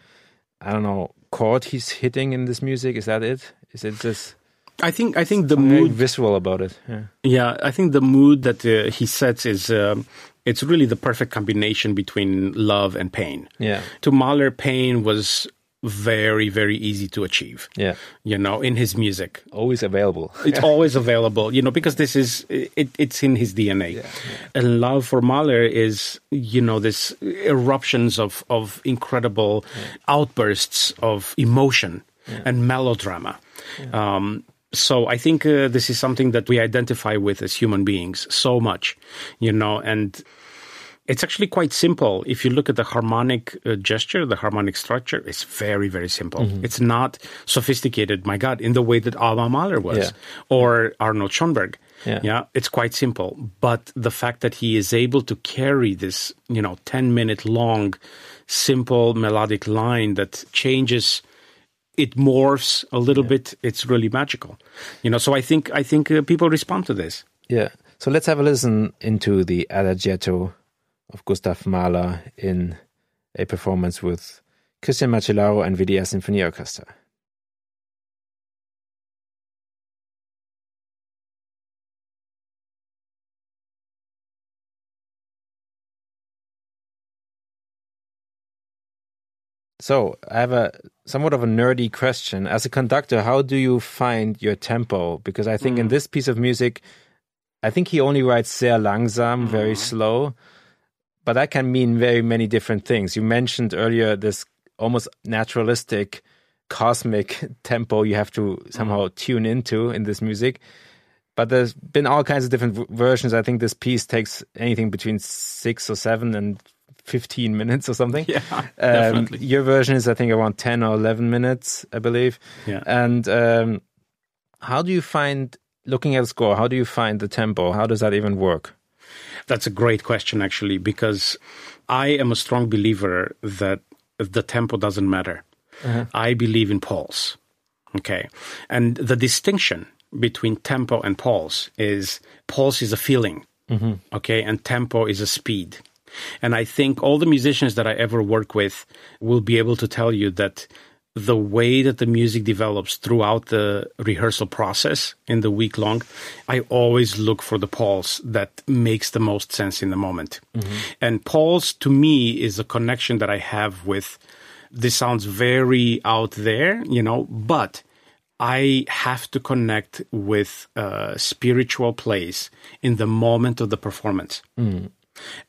[SPEAKER 1] I don't know, chord he's hitting in this music? Is that it? Is it just
[SPEAKER 2] I think I think the mood
[SPEAKER 1] visceral about it. Yeah.
[SPEAKER 2] Yeah, I think the mood that uh, he sets is um, it's really the perfect combination between love and pain.
[SPEAKER 1] Yeah.
[SPEAKER 2] To Mahler, pain was very very easy to achieve.
[SPEAKER 1] Yeah.
[SPEAKER 2] You know, in his music,
[SPEAKER 1] Always available.
[SPEAKER 2] it's always available. You know, because this is it, it's in his DNA. And love for Mahler is you know this eruptions of of incredible outbursts of emotion and melodrama. Um, so I think uh, this is something that we identify with as human beings so much, you know, and it's actually quite simple. If you look at the harmonic uh, gesture, the harmonic structure, it's very, very simple.
[SPEAKER 1] Mm-hmm.
[SPEAKER 2] It's not sophisticated, my God, in the way that Alma Mahler was
[SPEAKER 1] Yeah.
[SPEAKER 2] or Arnold Schoenberg.
[SPEAKER 1] Yeah.
[SPEAKER 2] it's quite simple. But the fact that he is able to carry this, you know, 10 minute long, simple melodic line that changes it morphs a little bit it's really magical you know so i think i think uh, people respond to this
[SPEAKER 1] Yeah. So let's have a listen into the Adagietto of Gustav Mahler in a performance with Cristian Măcelaru and WDR Symphony Orchestra. So I have a somewhat of a nerdy question. As a conductor, how do you find your tempo? Because I think in mm. this piece of music, I think he only writes sehr langsam, mm. very slow, but that can mean very many different things. You mentioned earlier this almost naturalistic, cosmic tempo you have to somehow mm. tune into in this music. But there's been all kinds of different versions. I think this piece takes anything between six or seven and 15 minutes or something.
[SPEAKER 2] Yeah,
[SPEAKER 1] Um,
[SPEAKER 2] definitely.
[SPEAKER 1] your version is, I think, around 10 or 11 minutes, I believe.
[SPEAKER 2] Yeah.
[SPEAKER 1] And um, how do you find, looking at score, how do you find the tempo? How does that even work?
[SPEAKER 2] That's a great question, actually, because I am a strong believer that the tempo doesn't matter. I believe in pulse. Okay. And the distinction between tempo and pulse is pulse is a feeling. Okay. And tempo is a speed. And I think all the musicians that I ever work with will be able to tell you that the way that the music develops throughout the rehearsal process in the week long, I always look for the pulse that makes the most sense in the moment. Mm-hmm. And pulse to me is a connection that I have with this sounds very out there, you know, but I have to connect with a spiritual place in the moment of the performance. Mm.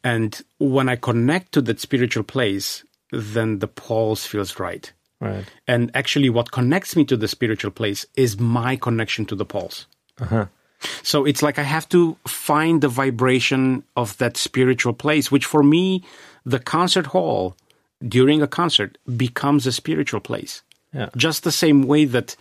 [SPEAKER 2] And when I connect to that spiritual place, then the pulse feels right.
[SPEAKER 1] Right.
[SPEAKER 2] And actually, what connects me to the spiritual place is my connection to the pulse. Uh-huh. So it's like I have to find the vibration of that spiritual place, which for me, the concert hall during a concert becomes a spiritual place.
[SPEAKER 1] Yeah.
[SPEAKER 2] Just the same way that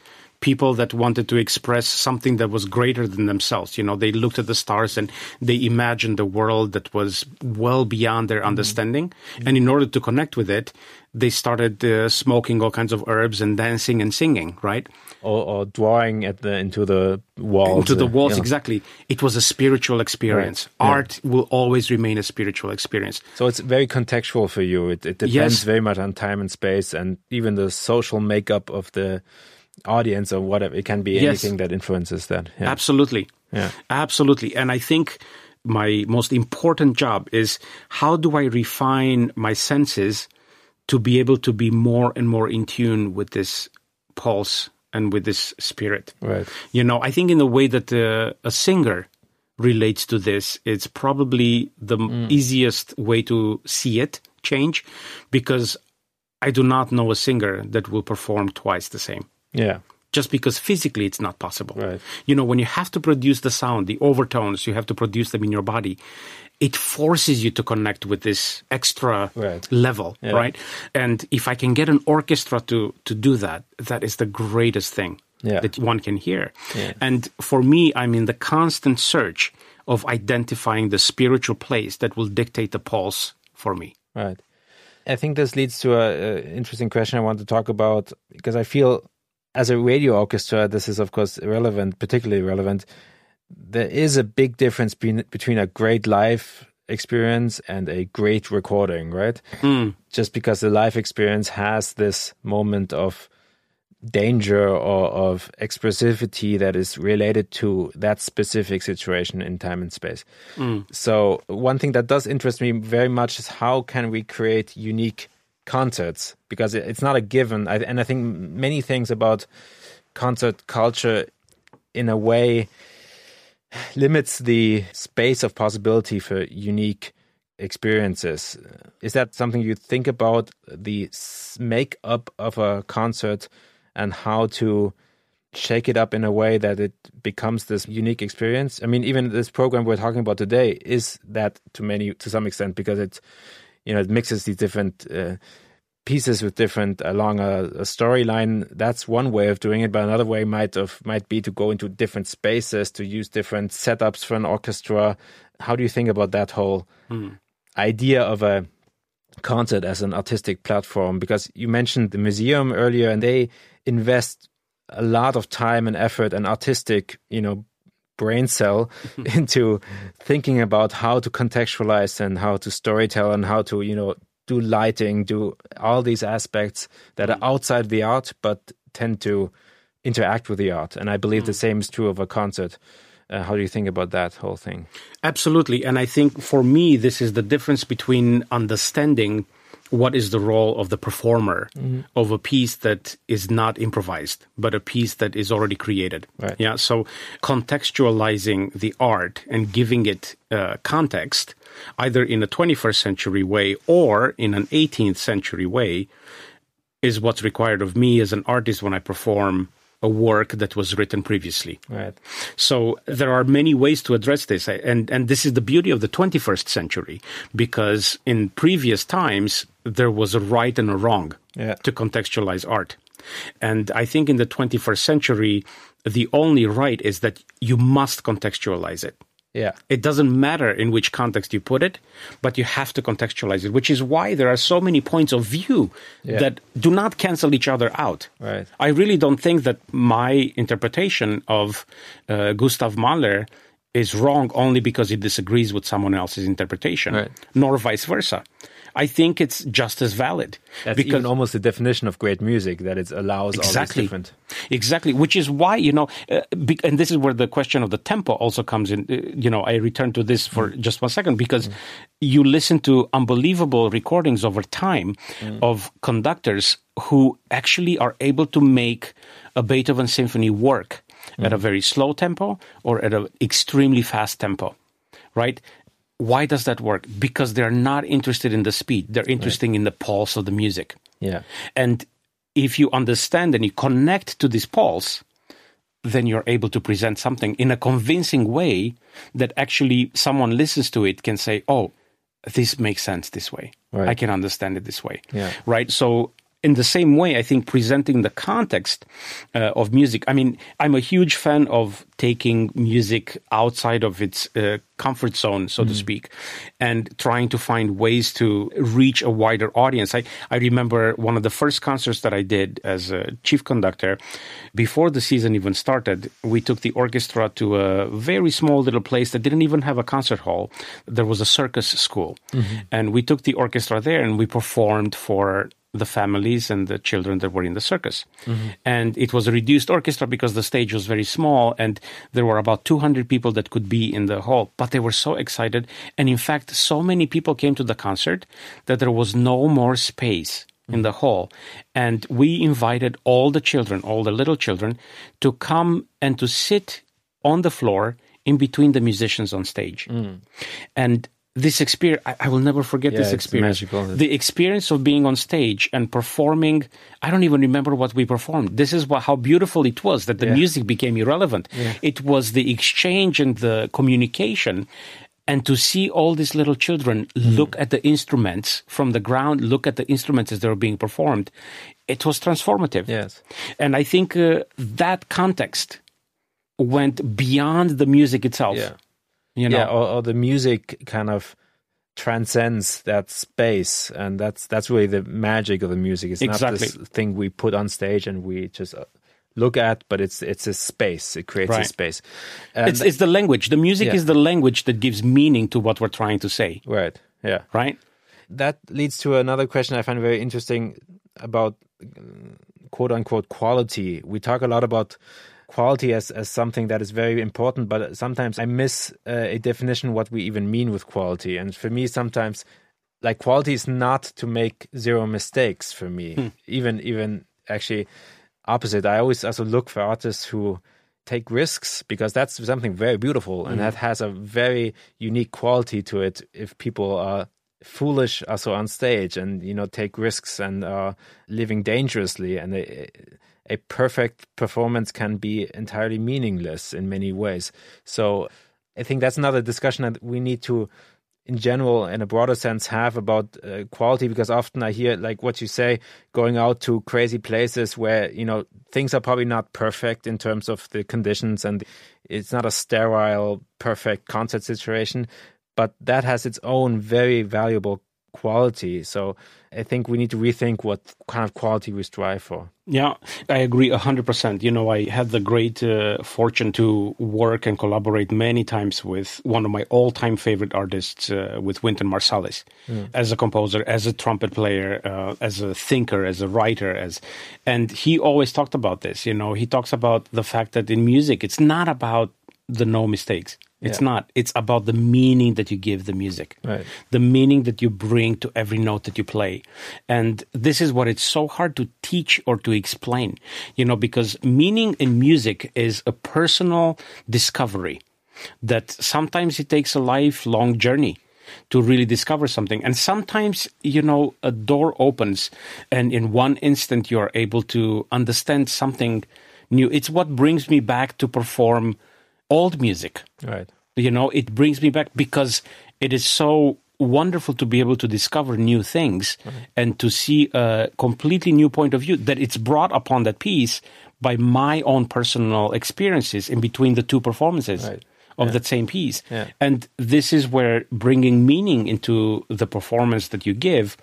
[SPEAKER 2] people that wanted to express something that was greater than themselves, you know, they looked at the stars and they imagined a world that was well beyond their understanding. And in order to connect with it, they started uh, smoking all kinds of herbs and dancing and singing, right?
[SPEAKER 1] Or, or drawing at the into the walls.
[SPEAKER 2] into the
[SPEAKER 1] uh,
[SPEAKER 2] walls
[SPEAKER 1] you know.
[SPEAKER 2] exactly it was a spiritual experience
[SPEAKER 1] Right. Yeah.
[SPEAKER 2] art will always remain a spiritual experience
[SPEAKER 1] So it's very contextual for you. It, it depends
[SPEAKER 2] Yes.
[SPEAKER 1] very much on time and space, and even the social makeup of the audience or whatever. It can be
[SPEAKER 2] Yes.
[SPEAKER 1] anything that influences that. Yeah.
[SPEAKER 2] absolutely
[SPEAKER 1] Yeah.
[SPEAKER 2] absolutely and i think my most important job is how do i refine my senses to be able to be more and more in tune with this pulse and with this spirit
[SPEAKER 1] Right.
[SPEAKER 2] You know, I think in the way that uh, a singer relates to this, it's probably the m easiest way to see it change because I do not know a singer that will perform twice the same.
[SPEAKER 1] Yeah.
[SPEAKER 2] Just because physically it's not possible.
[SPEAKER 1] Right.
[SPEAKER 2] You know, when you have to produce the sound, the overtones, you have to produce them in your body. It forces you to connect with this extra
[SPEAKER 1] Right.
[SPEAKER 2] level,
[SPEAKER 1] Yeah.
[SPEAKER 2] right? And if I can get an orchestra to to do that, that is the greatest thing
[SPEAKER 1] Yeah.
[SPEAKER 2] that one can hear.
[SPEAKER 1] Yeah.
[SPEAKER 2] And for me, I'm in the constant search of identifying the spiritual place that will dictate the pulse for me.
[SPEAKER 1] Right. I think this leads to a, a interesting question I want to talk about because I feel as a radio orchestra, this is of course relevant, particularly relevant. There is a big difference between, between a great live experience and a great recording, right? Just because the live experience has this moment of danger or of expressivity that is related to that specific situation in time and space. Mm. So one thing that does interest me very much is how can we create unique concerts because it's not a given. and I think many things about concert culture in a way limits the space of possibility for unique experiences. Is that something you think about the makeup of a concert and how to shake it up in a way that it becomes this unique experience? I mean, even this program we're talking about today is that to many to some extent because it you know it mixes these different uh, pieces with different along a, a storyline. That's one way of doing it, but another way might of might be to go into different spaces to use different setups for an orchestra. How do you think about that whole mm. idea of a concert as an artistic platform? Because you mentioned the museum earlier, and they invest a lot of time and effort and artistic, you know, brain cell into thinking about how to contextualize and how to storytell and how to, you know, do lighting, do all these aspects that are outside the art but tend to interact with the art. And I believe mm. the same is true of a concert. Uh, how do you think about that whole thing?
[SPEAKER 2] Absolutely. And I think for me, this is the difference between understanding what is the role of the performer mm-hmm. of a piece that is not improvised, but a piece that is already created.
[SPEAKER 1] Right.
[SPEAKER 2] Yeah. So contextualizing the art and giving it uh, context either in a 21st century way or in an 18th century way, is what's required of me as an artist when I perform a work that was written previously.
[SPEAKER 1] Right.
[SPEAKER 2] So there are many ways to address this, and and this is the beauty of the 21st century because in previous times there was a right and a wrong
[SPEAKER 1] yeah.
[SPEAKER 2] to contextualize art, and I think in the 21st century the only right is that you must contextualize it.
[SPEAKER 1] Yeah.
[SPEAKER 2] It doesn't matter in which context you put it, but you have to contextualize it, which is why there are so many points of view yeah. that do not cancel each other out.
[SPEAKER 1] Right.
[SPEAKER 2] I really don't think that my interpretation of uh, Gustav Mahler is wrong only because it disagrees with someone else's interpretation,
[SPEAKER 1] right.
[SPEAKER 2] nor vice versa. I think it's just as valid.
[SPEAKER 1] That's because, even almost the definition of great music that it allows exactly, all these different.
[SPEAKER 2] Exactly, which is why you know, uh, be, and this is where the question of the tempo also comes in. Uh, you know, I return to this for mm. just one second because mm. you listen to unbelievable recordings over time mm. of conductors who actually are able to make a Beethoven symphony work at a mm. very slow tempo or at an extremely fast tempo right? Why does that work? Because they're not interested in the speed. They're interested right. in the pulse of the music.
[SPEAKER 1] Yeah.
[SPEAKER 2] And if you understand and you connect to this pulse, then you're able to present something in a convincing way that actually someone listens to it can say, "Oh, this makes sense this way. Right. I can understand it this way."
[SPEAKER 1] Yeah.
[SPEAKER 2] Right? So in the same way, I think presenting the context uh, of music. I mean, I'm a huge fan of taking music outside of its uh, comfort zone, so mm. to speak, and trying to find ways to reach a wider audience. I, I remember one of the first concerts that I did as a chief conductor. Before the season even started, we took the orchestra to a very small little place that didn't even have a concert hall. There was a circus school. Mm-hmm. And we took the orchestra there and we performed for the families and the children that were in the circus. Mm-hmm. And it was a reduced orchestra because the stage was very small and there were about 200 people that could be in the hall. But they were so excited. And in fact, so many people came to the concert that there was no more space in the hall. And we invited all the children, all the little children, to come and to sit on the floor in between the musicians on stage. Mm. And this experience I, I, will never forget
[SPEAKER 1] yeah,
[SPEAKER 2] this experience
[SPEAKER 1] magical.
[SPEAKER 2] the experience of being on stage and performing i don't even remember what we performed this is what, how beautiful it was that the yeah. music became irrelevant
[SPEAKER 1] yeah.
[SPEAKER 2] it was the exchange and the communication and to see all these little children mm. look at the instruments from the ground look at the instruments as they were being performed it was transformative
[SPEAKER 1] yes
[SPEAKER 2] and i think uh, that context went beyond the music itself
[SPEAKER 1] yeah you know? Yeah, or, or the music kind of transcends that space and that's that's really the magic of the music it's
[SPEAKER 2] exactly.
[SPEAKER 1] not this thing we put on stage and we just uh, look at but it's it's a space it creates
[SPEAKER 2] right.
[SPEAKER 1] a space
[SPEAKER 2] and it's, it's the language the music yeah. is the language that gives meaning to what we're trying to say
[SPEAKER 1] right yeah
[SPEAKER 2] right
[SPEAKER 1] that leads to another question i find very interesting about quote unquote quality. We talk a lot about quality as, as something that is very important, but sometimes I miss uh, a definition what we even mean with quality. And for me, sometimes like quality is not to make zero mistakes for me. Hmm. Even even actually opposite. I always also look for artists who take risks because that's something very beautiful and mm. that has a very unique quality to it if people are foolish also on stage and you know take risks and are living dangerously and a, a perfect performance can be entirely meaningless in many ways. So i think that's another discussion that we need to in general in a broader sense have about uh, quality because often i hear like what you say going out to crazy places where you know things are probably not perfect in terms of the conditions and it's not a sterile perfect concert situation but that has its own very valuable quality. So I think we need to rethink what kind of quality we strive for.
[SPEAKER 2] Yeah, I agree 100%. You know, I had the great uh, fortune to work and collaborate many times with one of my all time favorite artists, uh, with Wynton Marsalis, mm. as a composer, as a trumpet player, uh, as a thinker, as a writer. as And he always talked about this. You know, he talks about the fact that in music, it's not about the no mistakes. It's yeah. not. It's about the meaning that you give the music,
[SPEAKER 1] right.
[SPEAKER 2] the meaning that you bring to every note that you play. And this is what it's so hard to teach or to explain, you know, because meaning in music is a personal discovery that sometimes it takes a lifelong journey to really discover something. And sometimes, you know, a door opens and in one instant you're able to understand something new. It's what brings me back to perform old music.
[SPEAKER 1] Right.
[SPEAKER 2] You know, it brings me back because it is so wonderful to be able to discover new things right. and to see a completely new point of view that it's brought upon that piece by my own personal experiences in between the two performances. Right. Of yeah. that same piece.
[SPEAKER 1] Yeah.
[SPEAKER 2] And this is where bringing meaning into the performance that you give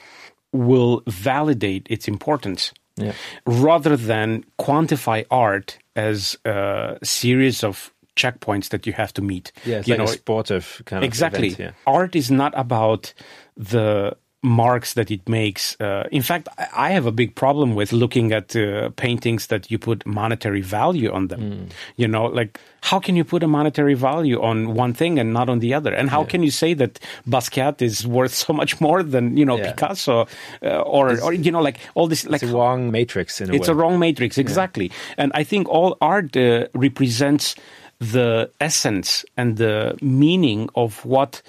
[SPEAKER 2] will validate its importance.
[SPEAKER 1] Yeah.
[SPEAKER 2] rather than quantify art as a series of checkpoints that you have to meet.
[SPEAKER 1] Yeah, it's you like know, a sportive kind
[SPEAKER 2] exactly.
[SPEAKER 1] of Exactly.
[SPEAKER 2] Yeah. Art is not about the marks that it makes. Uh, in fact, I have a big problem with looking at uh, paintings that you put monetary value on them. Mm. You know, like how can you put a monetary value on one thing and not on the other? And how yeah. can you say that Basquiat is worth so much more than you know yeah. Picasso uh, or or you know like all this like
[SPEAKER 1] it's a wrong matrix in
[SPEAKER 2] a It's
[SPEAKER 1] way.
[SPEAKER 2] a wrong matrix exactly. Yeah. And I think all art uh, represents the essence and the meaning of what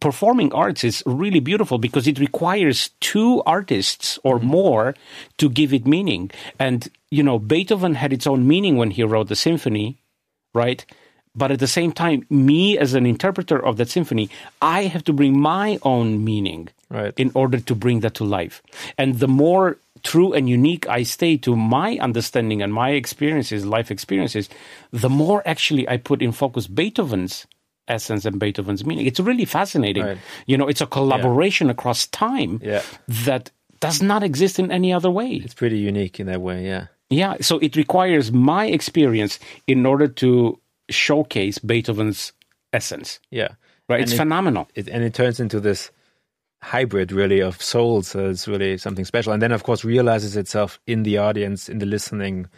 [SPEAKER 2] performing arts is really beautiful because it requires two artists or mm-hmm. more to give it meaning. And, you know, Beethoven had its own meaning when he wrote the symphony, right? But at the same time, me as an interpreter of that symphony, I have to bring my own meaning
[SPEAKER 1] right.
[SPEAKER 2] in order to bring that to life. And the more true and unique I stay to my understanding and my experiences, life experiences, the more actually I put in focus Beethoven's essence and Beethoven's meaning. It's really fascinating. Right. You know, it's a collaboration yeah. across time
[SPEAKER 1] yeah.
[SPEAKER 2] that does not exist in any other way.
[SPEAKER 1] It's pretty unique in that way, yeah.
[SPEAKER 2] Yeah, so it requires my experience in order to showcase Beethoven's essence.
[SPEAKER 1] Yeah.
[SPEAKER 2] Right, and it's
[SPEAKER 1] it,
[SPEAKER 2] phenomenal.
[SPEAKER 1] It, and it turns into this hybrid really of souls so it's really something special. And then of course realizes itself in the audience in the listening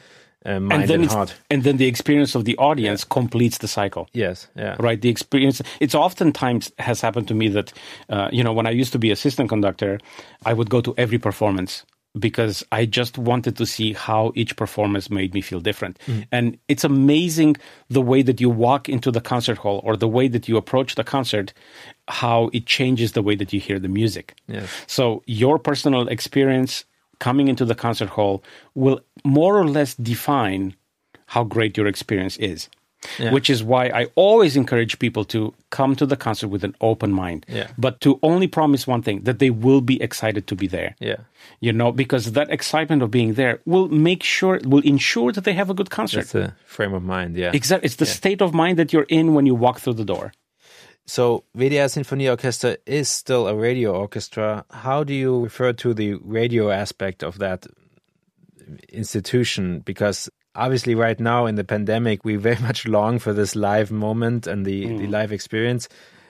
[SPEAKER 1] uh, mind and,
[SPEAKER 2] then
[SPEAKER 1] and heart.
[SPEAKER 2] and then the experience of the audience yeah. completes the cycle.
[SPEAKER 1] Yes yeah.
[SPEAKER 2] Right the experience it's oftentimes has happened to me that uh, you know when i used to be assistant conductor i would go to every performance because I just wanted to see how each performance made me feel different. Mm. And it's amazing the way that you walk into the concert hall or the way that you approach the concert, how it changes the way that you hear the music.
[SPEAKER 1] Yes.
[SPEAKER 2] So your personal experience coming into the concert hall will more or less define how great your experience is. Yeah. Which is why I always encourage people to come to the concert with an open mind.
[SPEAKER 1] Yeah.
[SPEAKER 2] But to only promise one thing that they will be excited to be there.
[SPEAKER 1] Yeah.
[SPEAKER 2] You know, because that excitement of being there will make sure, will ensure that they have a good concert.
[SPEAKER 1] It's the frame of mind, yeah.
[SPEAKER 2] Exactly. It's the yeah. state of mind that you're in when you walk through the door.
[SPEAKER 1] So, WDR Sinfonie Orchestra is still a radio orchestra. How do you refer to the radio aspect of that institution? Because obviously right now in the pandemic we very much long for this live moment and the, mm. the live experience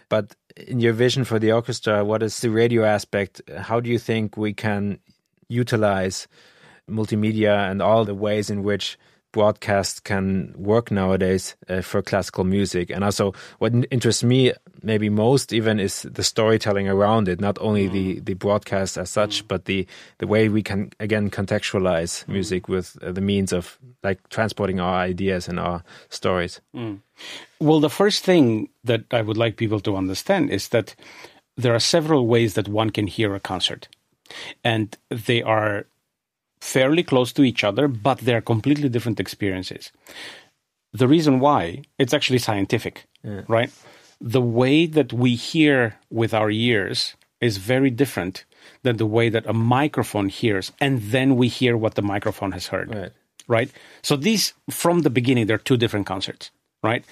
[SPEAKER 1] but in your vision for the orchestra what is the radio aspect how do you think we can utilize multimedia and all the ways in which broadcast can work nowadays uh, for classical music. And also, what interests me maybe most even is the storytelling around it, not only mm. the, the broadcast as such, mm. but the, the way we can again contextualize mm. music with uh, the means of like transporting our ideas and our stories.
[SPEAKER 2] Mm. Well, the first thing that I would like people to understand is that there are several ways that one can hear a concert. And they are fairly close to each other, but they're completely different experiences. The reason why, it's actually scientific, yeah. right? The way that we hear with our ears is very different than the way that a microphone hears, and then we hear what the microphone has heard. Right. right? So these, from the beginning, they're two different concerts, right?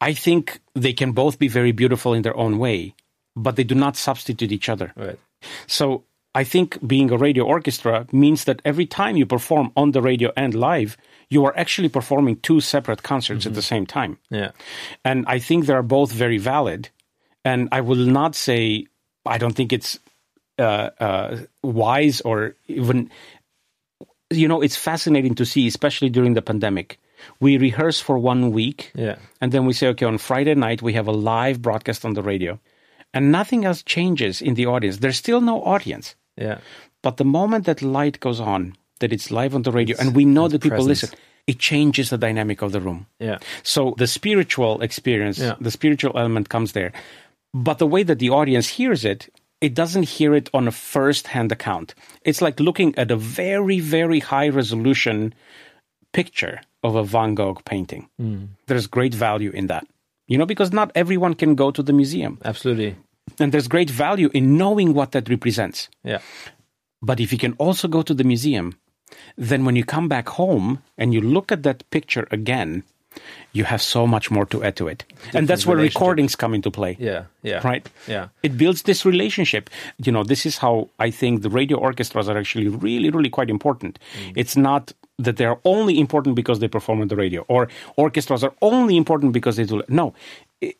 [SPEAKER 2] I think they can both be very beautiful in their own way, but they do not substitute each other.
[SPEAKER 1] Right.
[SPEAKER 2] So I think being a radio orchestra means that every time you perform on the radio and live, you are actually performing two separate concerts mm-hmm. at the same time.
[SPEAKER 1] Yeah.
[SPEAKER 2] And I think they are both very valid. And I will not say, I don't think it's uh, uh, wise or even, you know, it's fascinating to see, especially during the pandemic. We rehearse for one week.
[SPEAKER 1] Yeah.
[SPEAKER 2] And then we say, okay, on Friday night, we have a live broadcast on the radio. And nothing else changes in the audience. There's still no audience.
[SPEAKER 1] Yeah.
[SPEAKER 2] But the moment that light goes on, that it's live on the radio, it's, and we know that people presence. listen, it changes the dynamic of the room.
[SPEAKER 1] Yeah.
[SPEAKER 2] So the spiritual experience, yeah. the spiritual element comes there. But the way that the audience hears it, it doesn't hear it on a first hand account. It's like looking at a very, very high resolution picture of a Van Gogh painting. Mm. There's great value in that. You know, because not everyone can go to the museum.
[SPEAKER 1] Absolutely.
[SPEAKER 2] And there's great value in knowing what that represents.
[SPEAKER 1] Yeah.
[SPEAKER 2] But if you can also go to the museum, then when you come back home and you look at that picture again, you have so much more to add to it. Different and that's where recordings come into play.
[SPEAKER 1] Yeah, yeah.
[SPEAKER 2] Right?
[SPEAKER 1] Yeah.
[SPEAKER 2] It builds this relationship. You know, this is how I think the radio orchestras are actually really, really quite important. Mm. It's not that they're only important because they perform on the radio or orchestras are only important because they do no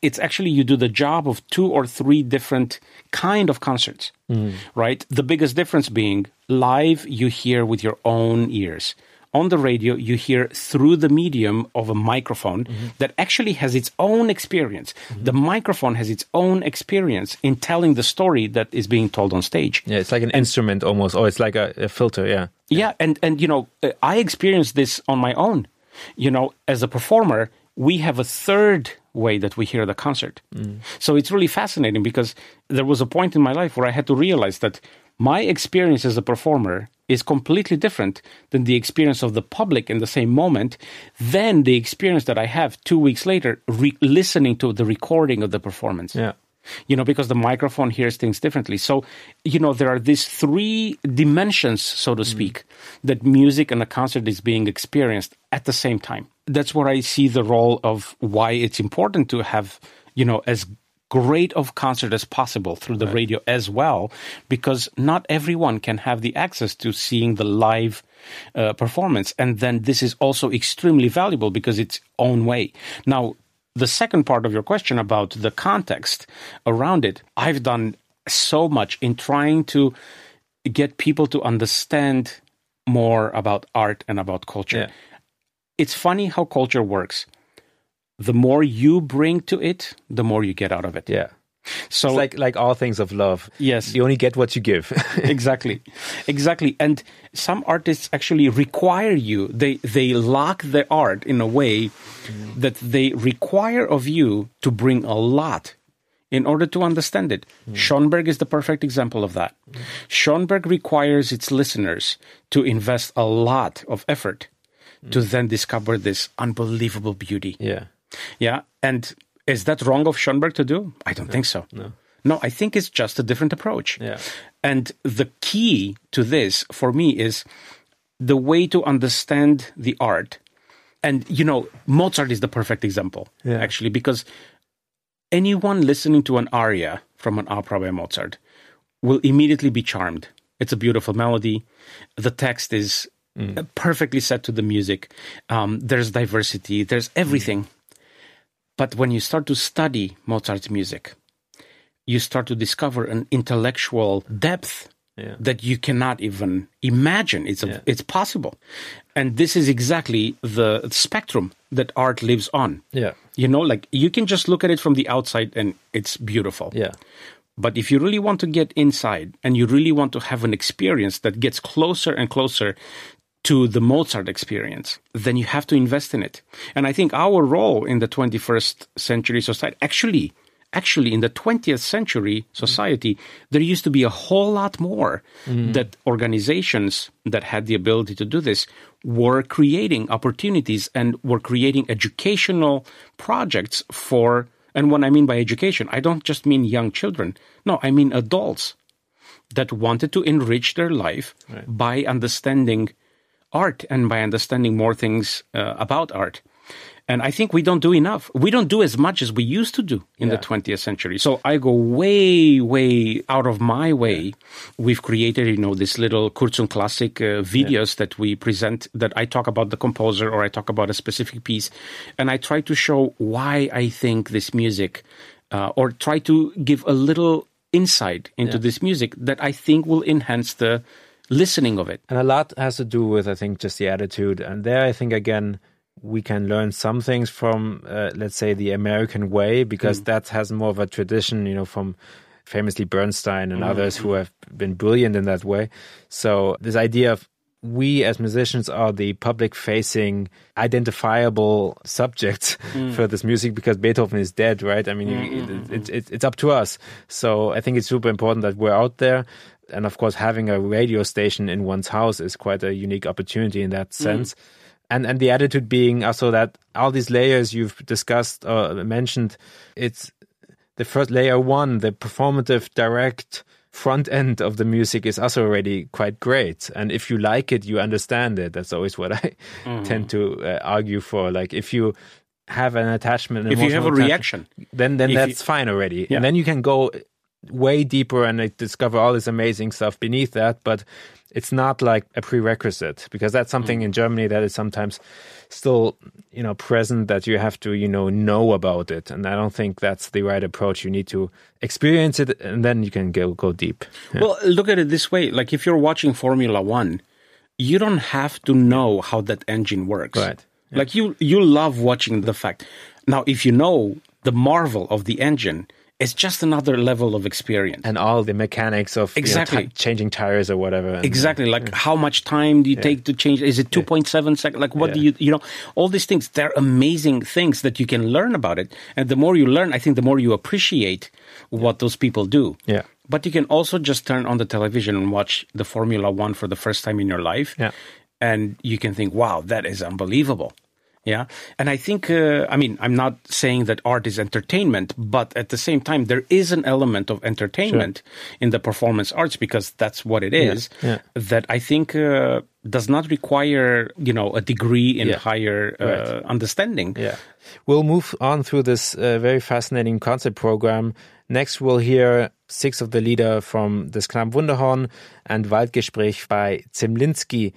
[SPEAKER 2] it's actually you do the job of two or three different kind of concerts mm. right the biggest difference being live you hear with your own ears on the radio you hear through the medium of a microphone mm-hmm. that actually has its own experience mm-hmm. the microphone has its own experience in telling the story that is being told on stage
[SPEAKER 1] yeah it's like an and, instrument almost or it's like a, a filter yeah.
[SPEAKER 2] yeah yeah and and you know i experienced this on my own you know as a performer we have a third way that we hear the concert. Mm. So it's really fascinating because there was a point in my life where I had to realize that my experience as a performer is completely different than the experience of the public in the same moment than the experience that I have two weeks later re- listening to the recording of the performance.
[SPEAKER 1] Yeah.
[SPEAKER 2] You know, because the microphone hears things differently. So, you know, there are these three dimensions, so to mm. speak, mm. that music and a concert is being experienced at the same time that's where I see the role of why it's important to have, you know, as great of concert as possible through the right. radio as well, because not everyone can have the access to seeing the live uh, performance. And then this is also extremely valuable because it's own way. Now, the second part of your question about the context around it, I've done so much in trying to get people to understand more about art and about culture. Yeah it's funny how culture works. The more you bring to it, the more you get out of it.
[SPEAKER 1] Yeah. So it's like like all things of love.
[SPEAKER 2] Yes.
[SPEAKER 1] You only get what you give.
[SPEAKER 2] exactly. Exactly. And some artists actually require you. They they lock the art in a way mm. that they require of you to bring a lot in order to understand it. Mm. Schoenberg is the perfect example of that. Mm. Schoenberg requires its listeners to invest a lot of effort to then discover this unbelievable beauty.
[SPEAKER 1] Yeah.
[SPEAKER 2] Yeah. And is that wrong of Schoenberg to do? I don't
[SPEAKER 1] no,
[SPEAKER 2] think so.
[SPEAKER 1] No.
[SPEAKER 2] No, I think it's just a different approach.
[SPEAKER 1] Yeah.
[SPEAKER 2] And the key to this for me is the way to understand the art. And, you know, Mozart is the perfect example, yeah. actually, because anyone listening to an aria from an opera by Mozart will immediately be charmed. It's a beautiful melody. The text is mm. perfectly set to the music. Um, there's diversity, there's everything. Mm. But when you start to study Mozart's music, you start to discover an intellectual depth
[SPEAKER 1] Yeah.
[SPEAKER 2] that you cannot even imagine. It's a,
[SPEAKER 1] Yeah.
[SPEAKER 2] it's possible, and this is exactly the spectrum that art lives on.
[SPEAKER 1] Yeah.
[SPEAKER 2] You know, like you can just look at it from the outside and it's beautiful.
[SPEAKER 1] Yeah.
[SPEAKER 2] But if you really want to get inside and you really want to have an experience that gets closer and closer to the Mozart experience, then you have to invest in it. And I think our role in the 21st century society, actually, actually in the 20th century society, there used to be a whole lot more mm-hmm. that organizations that had the ability to do this were creating opportunities and were creating educational projects for and what I mean by education, I don't just mean young children. No, I mean adults that wanted to enrich their life by understanding art and by understanding more things uh, about art. And I think we don't do enough. We don't do as much as we used to do in the 20th century. So I go way, way out of my way. We've created, you know, this little Kurzum Classic uh, videos that we present that I talk about the composer or I talk about a specific piece. And I try to show why I think this music, uh, or try to give a little insight into this music that I think will enhance the listening of it.
[SPEAKER 1] And a lot has to do with, I think, just the attitude. And there, I think, again, we can learn some things from, uh, let's say, the American way, because mm. that has more of a tradition, you know, from famously Bernstein and mm. others who have been brilliant in that way. So, this idea of we as musicians are the public facing identifiable subjects mm. for this music because Beethoven is dead, right? I mean, it, it, it, it's up to us. So I think it's super important that we're out there. And of course, having a radio station in one's house is quite a unique opportunity in that mm. sense. And, and the attitude being uh, also that all these layers you've discussed or mentioned, it's the first layer one, the performative, direct front end of the music is also already quite great. And if you like it, you understand it. That's always what I mm. tend to uh, argue for. Like if you have an attachment,
[SPEAKER 2] If you have a reaction.
[SPEAKER 1] then then
[SPEAKER 2] If
[SPEAKER 1] that's
[SPEAKER 2] you-
[SPEAKER 1] fine already.
[SPEAKER 2] Yeah.
[SPEAKER 1] And then you can go way deeper and they discover all this amazing stuff beneath that. But it's not like a prerequisite because that's something
[SPEAKER 2] Mm.
[SPEAKER 1] in Germany that is sometimes still, you know, present that you have to, you know, know about it. And I don't think that's the right approach. You need to experience it and then you can go go deep. Yeah.
[SPEAKER 2] Well, look at it this way: like if you're watching Formula One, you don't have to know how that engine works.
[SPEAKER 1] Right.
[SPEAKER 2] Like you, you love watching the fact. Now, if you know the marvel of the engine, it's just another level of experience.
[SPEAKER 1] and all the mechanics of you know,
[SPEAKER 2] Exactly.
[SPEAKER 1] changing tires or whatever. And,
[SPEAKER 2] Exactly. Like how much time do you take to change? Is it 2.7 seconds? Like what do you, you know, all these things, they're amazing things that you can learn about it. And the more you learn, I think the more you appreciate what those people do.
[SPEAKER 1] Yeah.
[SPEAKER 2] But you can also just turn on the television and watch the Formula One for the first time in your life.
[SPEAKER 1] Yeah.
[SPEAKER 2] And you can think, wow, that is unbelievable. Yeah. And I think, uh, I mean, I'm not saying that art is entertainment, but at the same time, there is an element of entertainment in the performance arts because that's what it is.
[SPEAKER 1] Yeah.
[SPEAKER 2] That I think uh, does not require, you know, a degree in
[SPEAKER 1] Yeah.
[SPEAKER 2] higher uh,
[SPEAKER 1] Right.
[SPEAKER 2] understanding.
[SPEAKER 1] Yeah. We'll move on through this uh, very fascinating concert program. Next, we'll hear six of the Lieder from Das Wunderhorn and Waldgespräch by Zemlinsky.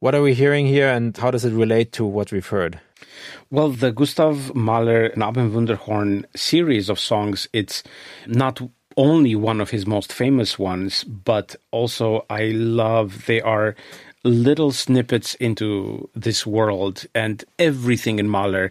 [SPEAKER 1] What are we hearing here and how does it relate to what we've heard?
[SPEAKER 2] Well, the Gustav Mahler Knabenwunderhorn series of songs, it's not only one of his most famous ones, but also I love they are little snippets into this world and everything in Mahler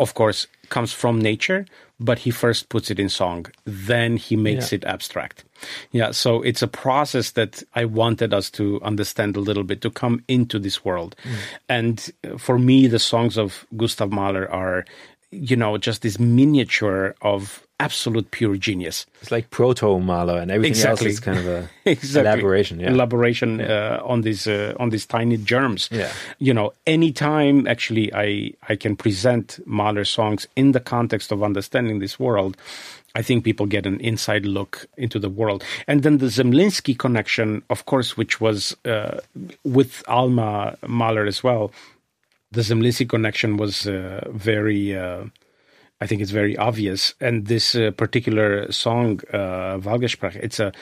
[SPEAKER 2] of course comes from nature, but he first puts it in song, then he makes
[SPEAKER 1] Yeah.
[SPEAKER 2] it abstract. Yeah, so it's a process that I wanted us to understand a little bit to come into this world. And uh, for me, the songs of Gustav Mahler are, you know, just this miniature of absolute pure genius.
[SPEAKER 1] It's like proto Mahler and everything
[SPEAKER 2] Exactly.
[SPEAKER 1] else is kind of a
[SPEAKER 2] Exactly.
[SPEAKER 1] elaboration. Yeah.
[SPEAKER 2] elaboration uh, on these uh, on these tiny germs.
[SPEAKER 1] Yeah.
[SPEAKER 2] You know, anytime actually I I can present Mahler songs in the context of understanding this world, I think people get an inside look into the world. And then the Zemlinsky connection, of course, which was uh, with Alma Mahler as well. The Zemlinsky connection was uh, very. Uh, I think it's very obvious. And this uh, particular song, uh, it's a,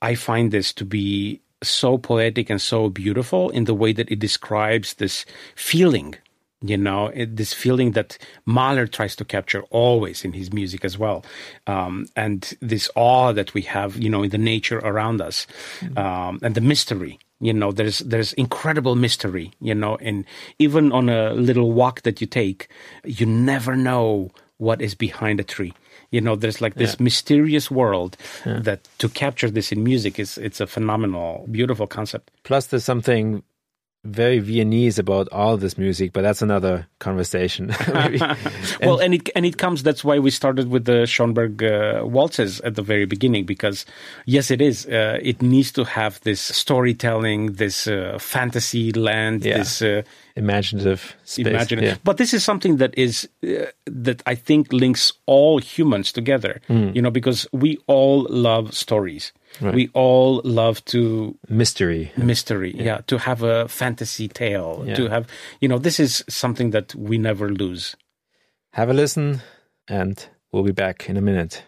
[SPEAKER 2] I find this to be so poetic and so beautiful in the way that it describes this feeling you know it, this feeling that mahler tries to capture always in his music as well um, and this awe that we have you know in the nature around us mm-hmm. um, and the mystery you know there's there's incredible mystery you know and even on a little walk that you take you never know what is behind a tree you know there's like this yeah. mysterious world yeah. that to capture this in music is it's a phenomenal beautiful concept
[SPEAKER 1] plus there's something very Viennese about all this music, but that's another conversation.
[SPEAKER 2] well, and it and it comes. That's why we started with the Schoenberg uh, waltzes at the very beginning, because yes, it is. Uh, it needs to have this storytelling, this uh, fantasy land, yeah. this uh,
[SPEAKER 1] imaginative space. Imaginative. Yeah.
[SPEAKER 2] But this is something that is uh, that I think links all humans together. Mm. You know, because we all love stories. Right. We all love to
[SPEAKER 1] mystery,
[SPEAKER 2] mystery. Yeah, yeah to have a fantasy tale. Yeah. To have, you know, this is something that we never lose.
[SPEAKER 1] Have a listen, and we'll be back in a minute.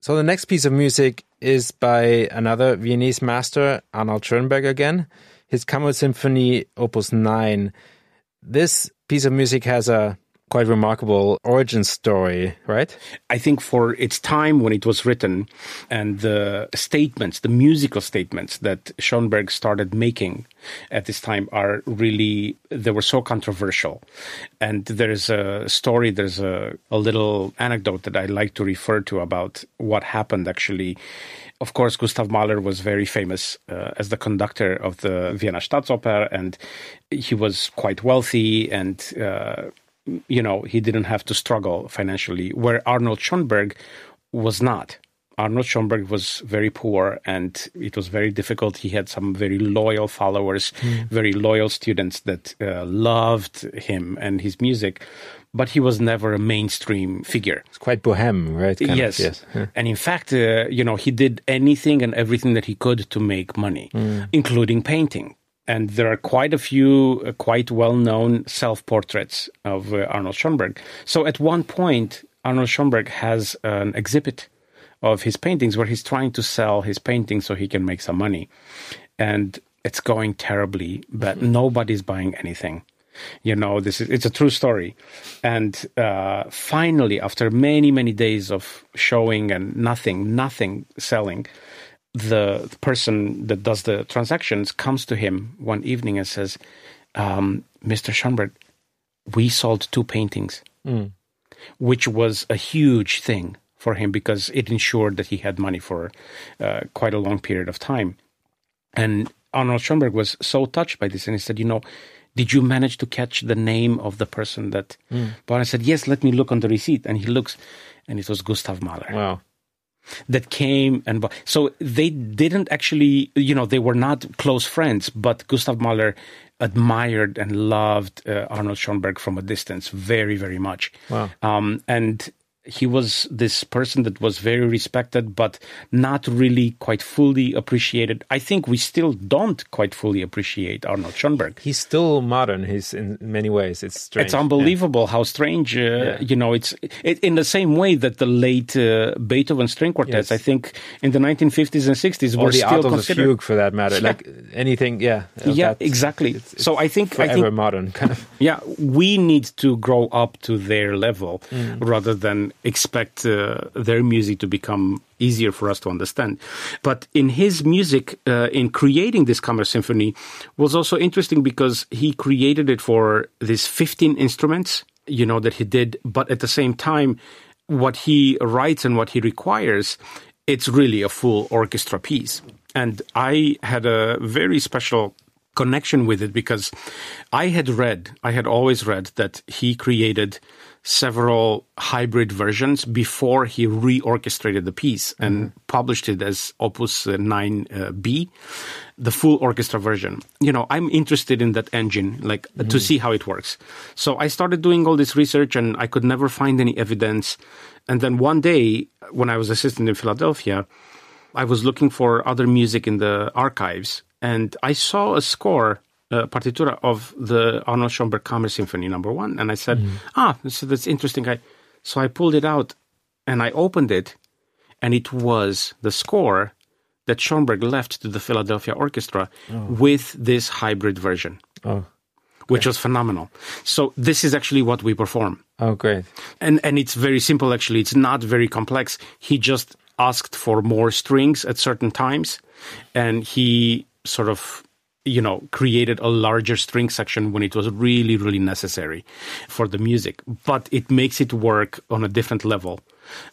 [SPEAKER 1] So the next piece of music is by another Viennese master, Arnold Schoenberg again. His Kammer Symphony Opus 9 this piece of music has a quite remarkable origin story, right?
[SPEAKER 2] I think for its time when it was written and the statements, the musical statements that Schoenberg started making at this time are really, they were so controversial. And there's a story, there's a, a little anecdote that I like to refer to about what happened actually of course, Gustav Mahler was very famous uh, as the conductor of the Vienna Staatsoper, and he was quite wealthy, and uh, you know he didn't have to struggle financially. Where Arnold Schoenberg was not. Arnold Schoenberg was very poor and it was very difficult. He had some very loyal followers, mm. very loyal students that uh, loved him and his music but he was never a mainstream figure.
[SPEAKER 1] It's quite bohem, right?
[SPEAKER 2] Kind yes. Of, yes. Yeah. And in fact, uh, you know, he did anything and everything that he could to make money, mm. including painting. And there are quite a few uh, quite well known self portraits of uh, Arnold Schoenberg. So at one point, Arnold Schoenberg has an exhibit of his paintings where he's trying to sell his paintings so he can make some money. And it's going terribly, but mm-hmm. nobody's buying anything. You know, this is it's a true story. And uh, finally, after many many days of showing and nothing, nothing selling, the person that does the transactions comes to him one evening and says, um, "Mr. Schoenberg, we sold two paintings." Mm. Which was a huge thing for him because it ensured that he had money for uh, quite a long period of time. And Arnold Schoenberg was so touched by this, and he said, "You know, did you manage to catch the name of the person that mm. bought? I said, yes, let me look on the receipt. And he looks, and it was Gustav Mahler.
[SPEAKER 1] Wow.
[SPEAKER 2] That came and bought. So they didn't actually, you know, they were not close friends, but Gustav Mahler admired and loved uh, Arnold Schoenberg from a distance very, very much. Wow. Um, and he was this person that was very respected, but not really quite fully appreciated. I think we still don't quite fully appreciate Arnold Schoenberg.
[SPEAKER 1] He's still modern. He's in many ways. It's strange.
[SPEAKER 2] It's unbelievable yeah. how strange. Uh, yeah. You know, it's it, in the same way that the late uh, Beethoven string quartets. Yes. I think in the 1950s and 60s
[SPEAKER 1] or
[SPEAKER 2] were
[SPEAKER 1] the
[SPEAKER 2] still considered.
[SPEAKER 1] Fugue, for that matter. Yeah. Like anything, yeah.
[SPEAKER 2] Yeah, exactly. It's, it's so I think
[SPEAKER 1] forever
[SPEAKER 2] I think,
[SPEAKER 1] modern kind of.
[SPEAKER 2] Yeah, we need to grow up to their level mm. rather than expect uh, their music to become easier for us to understand. But in his music, uh, in creating this Kammer Symphony, was also interesting because he created it for these 15 instruments, you know, that he did. But at the same time, what he writes and what he requires, it's really a full orchestra piece. And I had a very special connection with it because I had read, I had always read that he created several hybrid versions before he reorchestrated the piece and mm-hmm. published it as Opus 9B, the full orchestra version. You know, I'm interested in that engine, like mm-hmm. to see how it works. So I started doing all this research and I could never find any evidence. And then one day, when I was assistant in Philadelphia, I was looking for other music in the archives and I saw a score uh, partitura of the Arnold Schoenberg Kammer Symphony Number One, and I said, mm. "Ah, so that's interesting." I so I pulled it out and I opened it, and it was the score that Schoenberg left to the Philadelphia Orchestra with this hybrid version,
[SPEAKER 1] Oh,
[SPEAKER 2] which was phenomenal. So this is actually what we perform.
[SPEAKER 1] oh, great.
[SPEAKER 2] And and it's very simple actually. It's not very complex. He just asked for more strings at certain times and he sort of you know created a larger string section when it was really really necessary for the music but it makes it work on a different level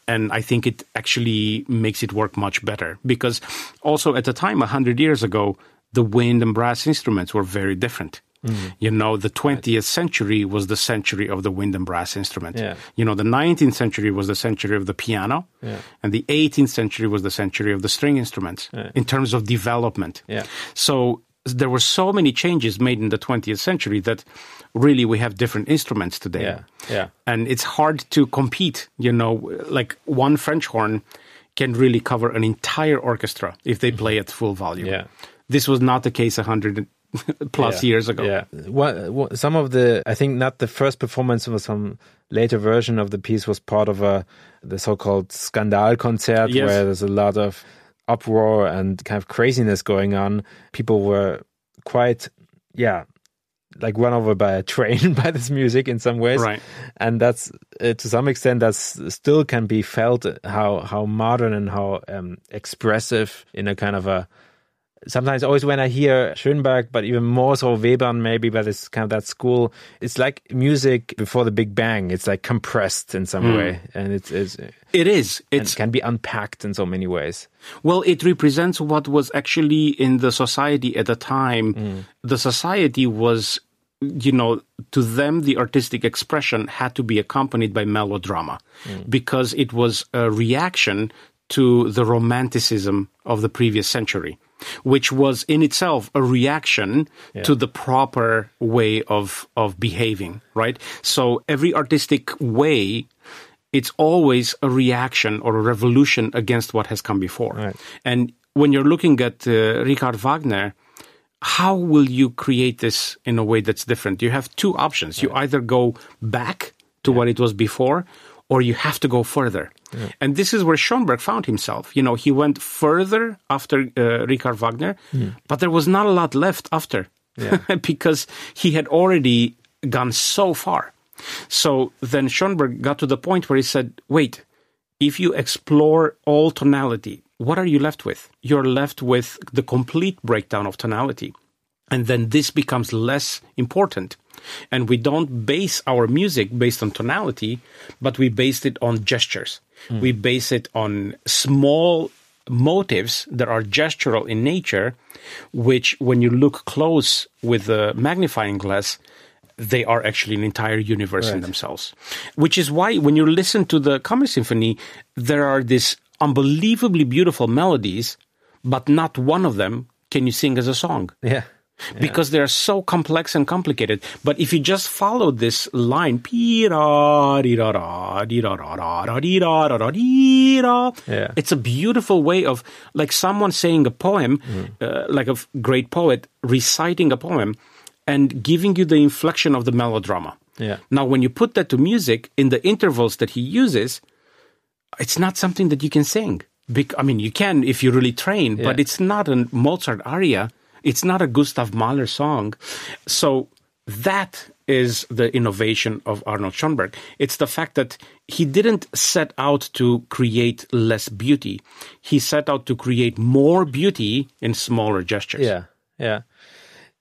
[SPEAKER 2] and i think it actually makes it work much better because also at the time 100 years ago the wind and brass instruments were very different mm-hmm. you know, the 20th century was the century of the wind and brass instrument.
[SPEAKER 1] Yeah.
[SPEAKER 2] You know, the 19th century was the century of the piano,
[SPEAKER 1] Yeah.
[SPEAKER 2] and the 18th century was the century of the string instruments in terms of development.
[SPEAKER 1] Yeah.
[SPEAKER 2] So there were so many changes made in the 20th century that really we have different instruments today.
[SPEAKER 1] Yeah, yeah.
[SPEAKER 2] And it's hard to compete, you know, like one French horn can really cover an entire orchestra if they play at full volume.
[SPEAKER 1] Yeah.
[SPEAKER 2] This was not the case 100 plus
[SPEAKER 1] Yeah.
[SPEAKER 2] years ago.
[SPEAKER 1] Yeah. What, some of the, I think not the first performance was some later version of the piece was part of a the so-called Skandalkonzert
[SPEAKER 2] Yes.
[SPEAKER 1] where there's a lot of uproar and kind of craziness going on. People were quite, yeah, like run over by a train by this music in some ways.
[SPEAKER 2] Right.
[SPEAKER 1] And that's uh, to some extent that's still can be felt how how modern and how um, expressive in a kind of a sometimes always when I hear Schönberg, but even more so Webern maybe, but it's kind of that school. It's like music before the Big Bang. It's like compressed in some hmm. way, and it's, it's
[SPEAKER 2] It is.
[SPEAKER 1] it can be unpacked in so many ways.
[SPEAKER 2] Well, it represents what was actually in the society at the time. Hmm. The society was, you know, to them, the artistic expression had to be accompanied by melodrama hmm. because it was a reaction to the romanticism of the previous century, which was in itself a reaction to the proper way of, of behaving, right? So every artistic way it's always a reaction or a revolution against what has come before.
[SPEAKER 1] Right.
[SPEAKER 2] And when you're looking at uh, Richard Wagner, how will you create this in a way that's different? You have two options. You either go back to what it was before, or you have to go further. And this is where Schoenberg found himself. You know, he went further after uh, Richard Wagner, but there was not a lot left after because he had already gone so far. So then Schoenberg got to the point where he said, wait, if you explore all tonality, what are you left with? You're left with the complete breakdown of tonality. And then this becomes less important. And we don't base our music based on tonality, but we base it on gestures. We hmm. base it on small motives that are gestural in nature, which when you look close with a magnifying glass, they are actually an entire universe in themselves. Which is why when you listen to the Kammer Symphony, there are these unbelievably beautiful melodies, but not one of them can you sing as a song
[SPEAKER 1] Yeah.
[SPEAKER 2] Because they are so complex and complicated. But if you just follow this line,
[SPEAKER 1] Yeah.
[SPEAKER 2] it's a beautiful way of like someone saying a poem, uh, like a great poet reciting a poem and giving you the inflection of the melodrama.
[SPEAKER 1] Yeah.
[SPEAKER 2] Now, when you put that to music in the intervals that he uses, it's not something that you can sing. Bec- I mean, you can if you really train, but it's not a Mozart aria. It's not a Gustav Mahler song. So that is the innovation of Arnold Schoenberg. It's the fact that he didn't set out to create less beauty. He set out to create more beauty in smaller gestures.
[SPEAKER 1] Yeah, yeah.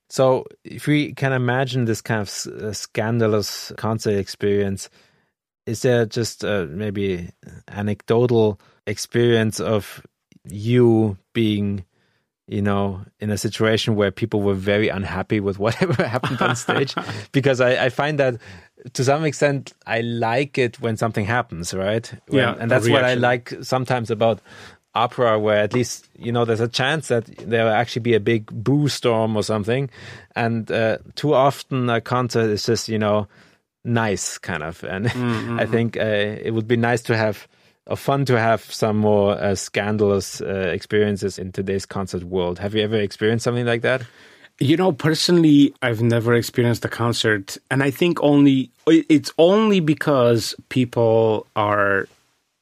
[SPEAKER 1] So if we can imagine this kind of uh, scandalous concert experience, is there just uh, maybe anecdotal experience of you being, you know, in a situation where people were very unhappy with whatever happened on stage? because I, I find that to some extent I like it when something happens, right? When-
[SPEAKER 2] Yeah,
[SPEAKER 1] and that's what I like sometimes about opera where at least you know there's a chance that there will actually be a big boo storm or something and uh, too often a concert is just you know nice kind of and i think uh, it would be nice to have fun to have some more uh, scandalous uh, experiences in today's concert world have you ever experienced something like that
[SPEAKER 2] You know, personally, I've never experienced a concert, and I think only it's only because people are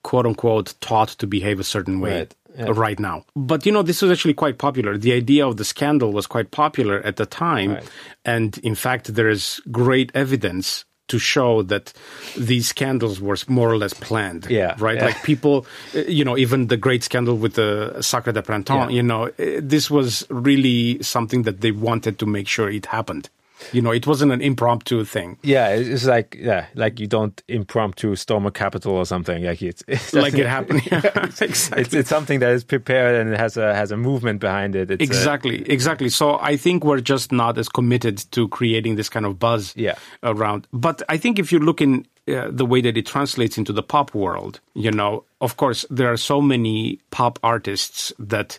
[SPEAKER 2] quote unquote taught to behave a certain way
[SPEAKER 1] Right. Yeah.
[SPEAKER 2] right now. But you know, this was actually quite popular. The idea of the scandal was quite popular at the time.
[SPEAKER 1] Right.
[SPEAKER 2] And in fact, there is great evidence to show that these scandals were more or less planned.
[SPEAKER 1] Yeah,
[SPEAKER 2] Right?
[SPEAKER 1] yeah.
[SPEAKER 2] Like people, uh, you know, even the great scandal with the Sacre de Printemps,
[SPEAKER 1] Yeah.
[SPEAKER 2] you know, uh, this was really something that they wanted to make sure it happened. You know, it wasn't an impromptu thing.
[SPEAKER 1] Yeah, it's like yeah, like you don't impromptu storm a capital or something. Like it's, it's
[SPEAKER 2] Like it happened. Yeah, exactly.
[SPEAKER 1] It's it's something that is prepared and it has a has a movement behind it. It's
[SPEAKER 2] Exactly, exactly. So I think we're just not as committed to creating this kind of buzz
[SPEAKER 1] Yeah.
[SPEAKER 2] around. But I think if you look in uh, the way that it translates into the pop world, you know, of course, there are so many pop artists that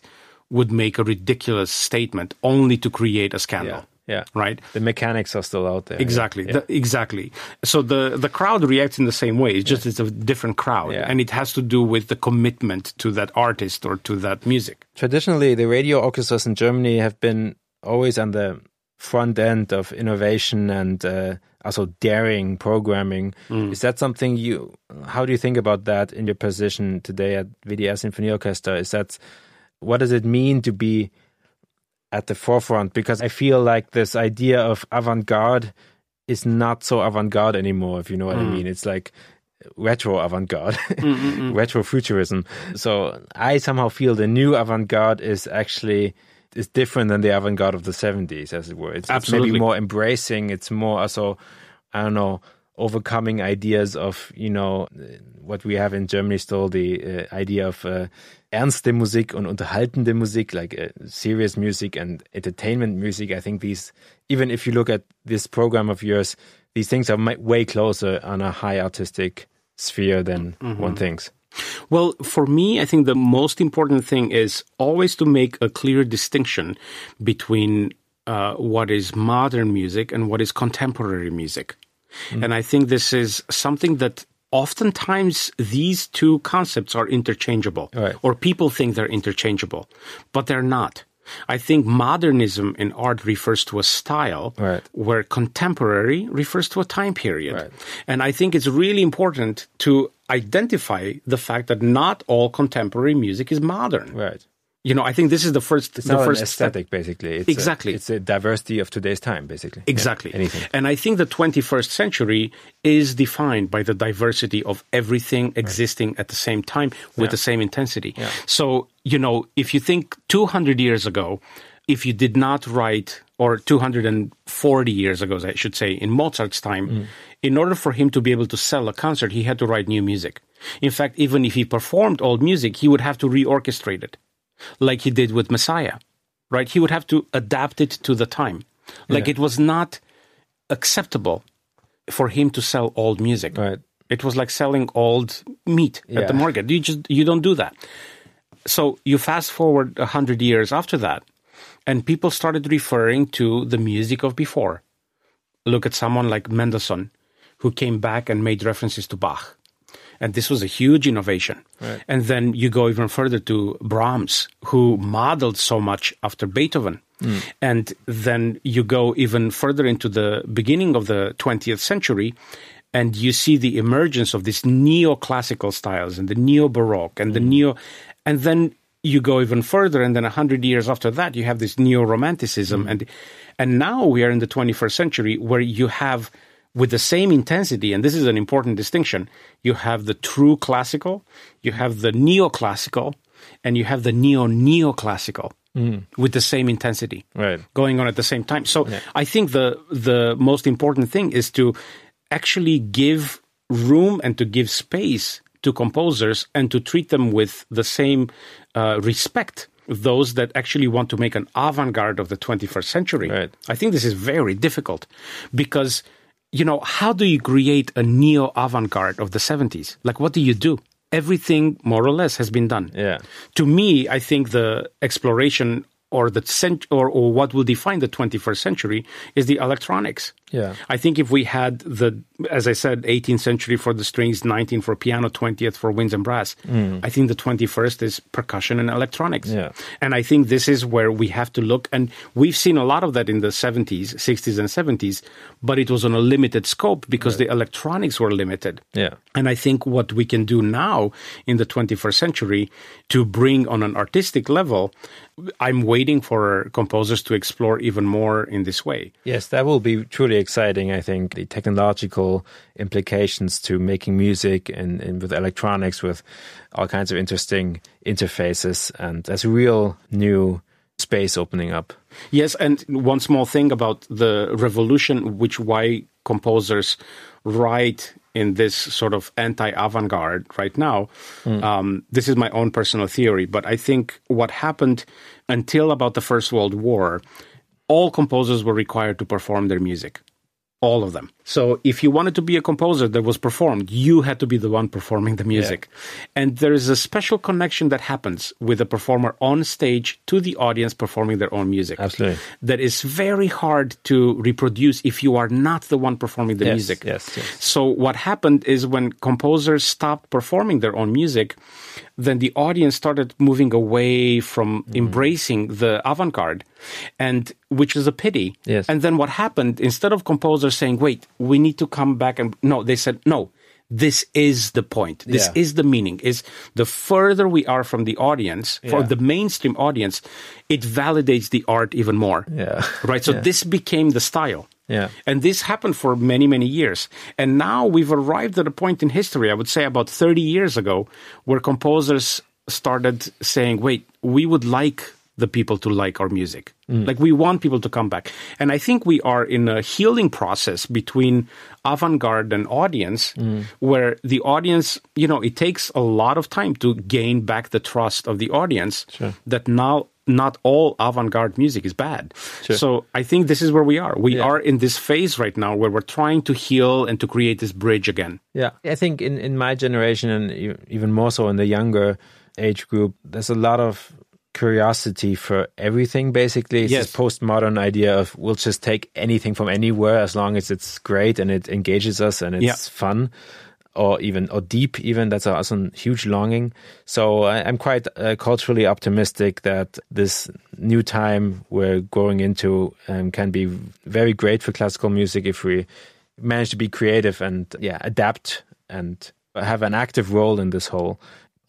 [SPEAKER 2] would make a ridiculous statement only to create a scandal.
[SPEAKER 1] Yeah, yeah.
[SPEAKER 2] Right?
[SPEAKER 1] the mechanics are still out there.
[SPEAKER 2] Exactly.
[SPEAKER 1] Yeah.
[SPEAKER 2] The- exactly. So the the crowd reacts in the same way. It's just it's a different crowd,
[SPEAKER 1] Yeah.
[SPEAKER 2] and it has to do with the commitment to that artist or to that music.
[SPEAKER 1] Traditionally, the radio orchestras in Germany have been always on the front end of innovation and uh, also daring programming.
[SPEAKER 2] Mm.
[SPEAKER 1] Is that something you? How do you think about that in your position today at WDR Symphony Orchestra? Is that what does it mean to be at the forefront? Because I feel like this idea of avant-garde is not so avant-garde anymore. If you know what I mm. mean, it's like retro avant-garde, mm, mm, retro futurism. So I somehow feel the new avant-garde is actually is different than the avant-garde of the 70s, as it were. It's, it's maybe more embracing. It's more also, I don't know, overcoming ideas of you know what we have in Germany still the uh, idea of uh, ernste Musik und unterhaltende Musik, like uh, serious music and entertainment music. I think these, even if you look at this program of yours, these things are way closer on a high artistic sphere than one thinks.
[SPEAKER 2] Well, for me, I think the most important thing is always to make a clear distinction between uh, what is modern music and what is contemporary music. Mm-hmm. And I think this is something that oftentimes these two concepts are interchangeable,
[SPEAKER 1] Right.
[SPEAKER 2] or people think they're interchangeable, but they're not. I think modernism in art refers to a style,
[SPEAKER 1] Right.
[SPEAKER 2] where contemporary refers to a time period.
[SPEAKER 1] Right.
[SPEAKER 2] And I think it's really important to identify the fact that not all contemporary music is modern.
[SPEAKER 1] Right.
[SPEAKER 2] You know, I think this is the first
[SPEAKER 1] It's
[SPEAKER 2] the
[SPEAKER 1] not
[SPEAKER 2] first
[SPEAKER 1] an
[SPEAKER 2] step.
[SPEAKER 1] aesthetic, basically. It's
[SPEAKER 2] Exactly.
[SPEAKER 1] A, it's a diversity of today's time, basically. Yeah,
[SPEAKER 2] Exactly.
[SPEAKER 1] anything.
[SPEAKER 2] And I think the 21st century is defined by the diversity of everything existing at the same time with the same intensity. So, you know, if you think 200 years ago, if you did not write, or 240 years ago, I should say, in Mozart's time,
[SPEAKER 1] Mm.
[SPEAKER 2] in order for him to be able to sell a concert, he had to write new music. In fact, even if he performed old music, he would have to reorchestrate it, like he did with Messiah, right? He would have to adapt it to the time. Like it was not acceptable for him to sell old music.
[SPEAKER 1] Right.
[SPEAKER 2] It was like selling old meat at the market. You just you don't do that. So you fast forward a hundred years after that, and people started referring to the music of before. Look at someone like Mendelssohn, who came back and made references to Bach. And this was a huge innovation. And then you go even further to Brahms, who modeled so much after Beethoven. Hmm. And then you go even further into the beginning of the 20th century, and you see the emergence of these neoclassical styles and the neo baroque and the hmm. neo. And then you go even further, and then a hundred years after that, you have this neo romanticism, hmm. and and now we are in the 21st century where you have with the same intensity, and this is an important distinction, you have the true classical, you have the neoclassical, and you have the neo neoclassical with the same intensity
[SPEAKER 1] Right.
[SPEAKER 2] going on at the same time. So I think the the most important thing is to actually give room and to give space to composers and to treat them with the same uh, respect those that actually want to make an avant-garde of the 21st century.
[SPEAKER 1] Right.
[SPEAKER 2] I think this is very difficult because you know, how do you create a neo avant-garde of the 70s? Like what do you do? Everything more or less has been done
[SPEAKER 1] Yeah.
[SPEAKER 2] to me, I think the exploration or the cent- or, or what will define the 21st century is the electronics.
[SPEAKER 1] Yeah.
[SPEAKER 2] I think if we had the, as I said, 18th century for the strings, 19th for piano, 20th for winds and brass, mm. I think the 21st is percussion and electronics.
[SPEAKER 1] Yeah.
[SPEAKER 2] And I think this is where we have to look. And we've seen a lot of that in the 70s, 60s, and 70s, but it was on a limited scope because the electronics were limited.
[SPEAKER 1] Yeah.
[SPEAKER 2] And I think what we can do now in the 21st century to bring on an artistic level, I'm waiting for composers to explore even more in this way.
[SPEAKER 1] Yes, that will be truly exciting. I think the technological implications to making music and, and with electronics, with all kinds of interesting interfaces, and there's a real new space opening up.
[SPEAKER 2] Yes, and one small thing about the revolution, which why composers write in this sort of anti-avant-garde right now. Um, this is my own personal theory, but I think what happened until about the First World War, all composers were required to perform their music. All of them. So if you wanted to be a composer that was performed, you had to be the one performing the music. And there is a special connection that happens with the performer on stage to the audience performing their own music.
[SPEAKER 1] Absolutely.
[SPEAKER 2] That is very hard to reproduce if you are not the one performing the
[SPEAKER 1] Yes,
[SPEAKER 2] music.
[SPEAKER 1] yes, yes.
[SPEAKER 2] So what happened is when composers stopped performing their own music, then the audience started moving away from
[SPEAKER 1] Mm.
[SPEAKER 2] embracing the avant-garde, and which is a pity.
[SPEAKER 1] Yes.
[SPEAKER 2] And then what happened? Instead of composers saying, "Wait, we need to come back," and no, they said, "No." This is the point. This
[SPEAKER 1] Yeah.
[SPEAKER 2] is the meaning. Is the further we are from the audience, for
[SPEAKER 1] Yeah.
[SPEAKER 2] the mainstream audience, it validates the art even more.
[SPEAKER 1] Yeah.
[SPEAKER 2] Right. So
[SPEAKER 1] Yeah.
[SPEAKER 2] this became the style.
[SPEAKER 1] Yeah.
[SPEAKER 2] And this happened for many, many years. And now we've arrived at a point in history, I would say about 30 years ago, where composers started saying, wait, we would like the people to like our music. Mm. Like we want people to come back. And I think we are in a healing process between avant-garde and audience mm. where the audience, you know, it takes a lot of time to gain back the trust of the audience that now not all avant-garde music is bad. So I think this is where we are. We
[SPEAKER 1] Yeah.
[SPEAKER 2] are in this phase right now where we're trying to heal and to create this bridge again.
[SPEAKER 1] Yeah, I think in, in my generation and even more so in the younger age group, there's a lot of curiosity for everything. Basically, it's
[SPEAKER 2] Yes.
[SPEAKER 1] this postmodern idea of we'll just take anything from anywhere as long as it's great and it engages us and it's
[SPEAKER 2] Yeah.
[SPEAKER 1] fun. Or even or deep, even that's also a huge longing. So I, I'm quite uh, culturally optimistic that this new time we're going into um, can be very great for classical music if we manage to be creative and yeah adapt and have an active role in this whole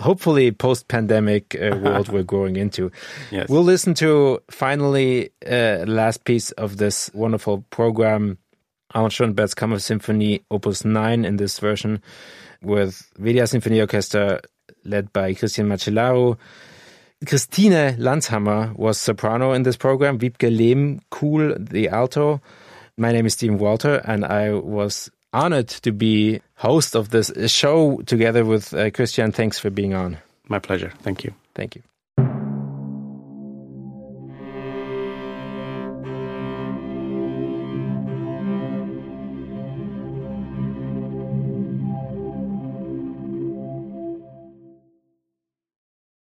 [SPEAKER 1] hopefully post-pandemic uh, world we're going into
[SPEAKER 2] Yes.
[SPEAKER 1] we'll listen to finally uh, last piece of this wonderful program Arnold Schoenberg's Kammer Symphony Opus 9 in this version with WDR Symphony Orchestra led by Cristian Măcelaru. Christine Landshamer was soprano in this program, Wiebke Lehmkuhl the alto. My name is Steven Walter and I was honored to be host of this show together with uh, Cristian. Thanks for being on.
[SPEAKER 2] My pleasure. Thank you.
[SPEAKER 1] Thank you.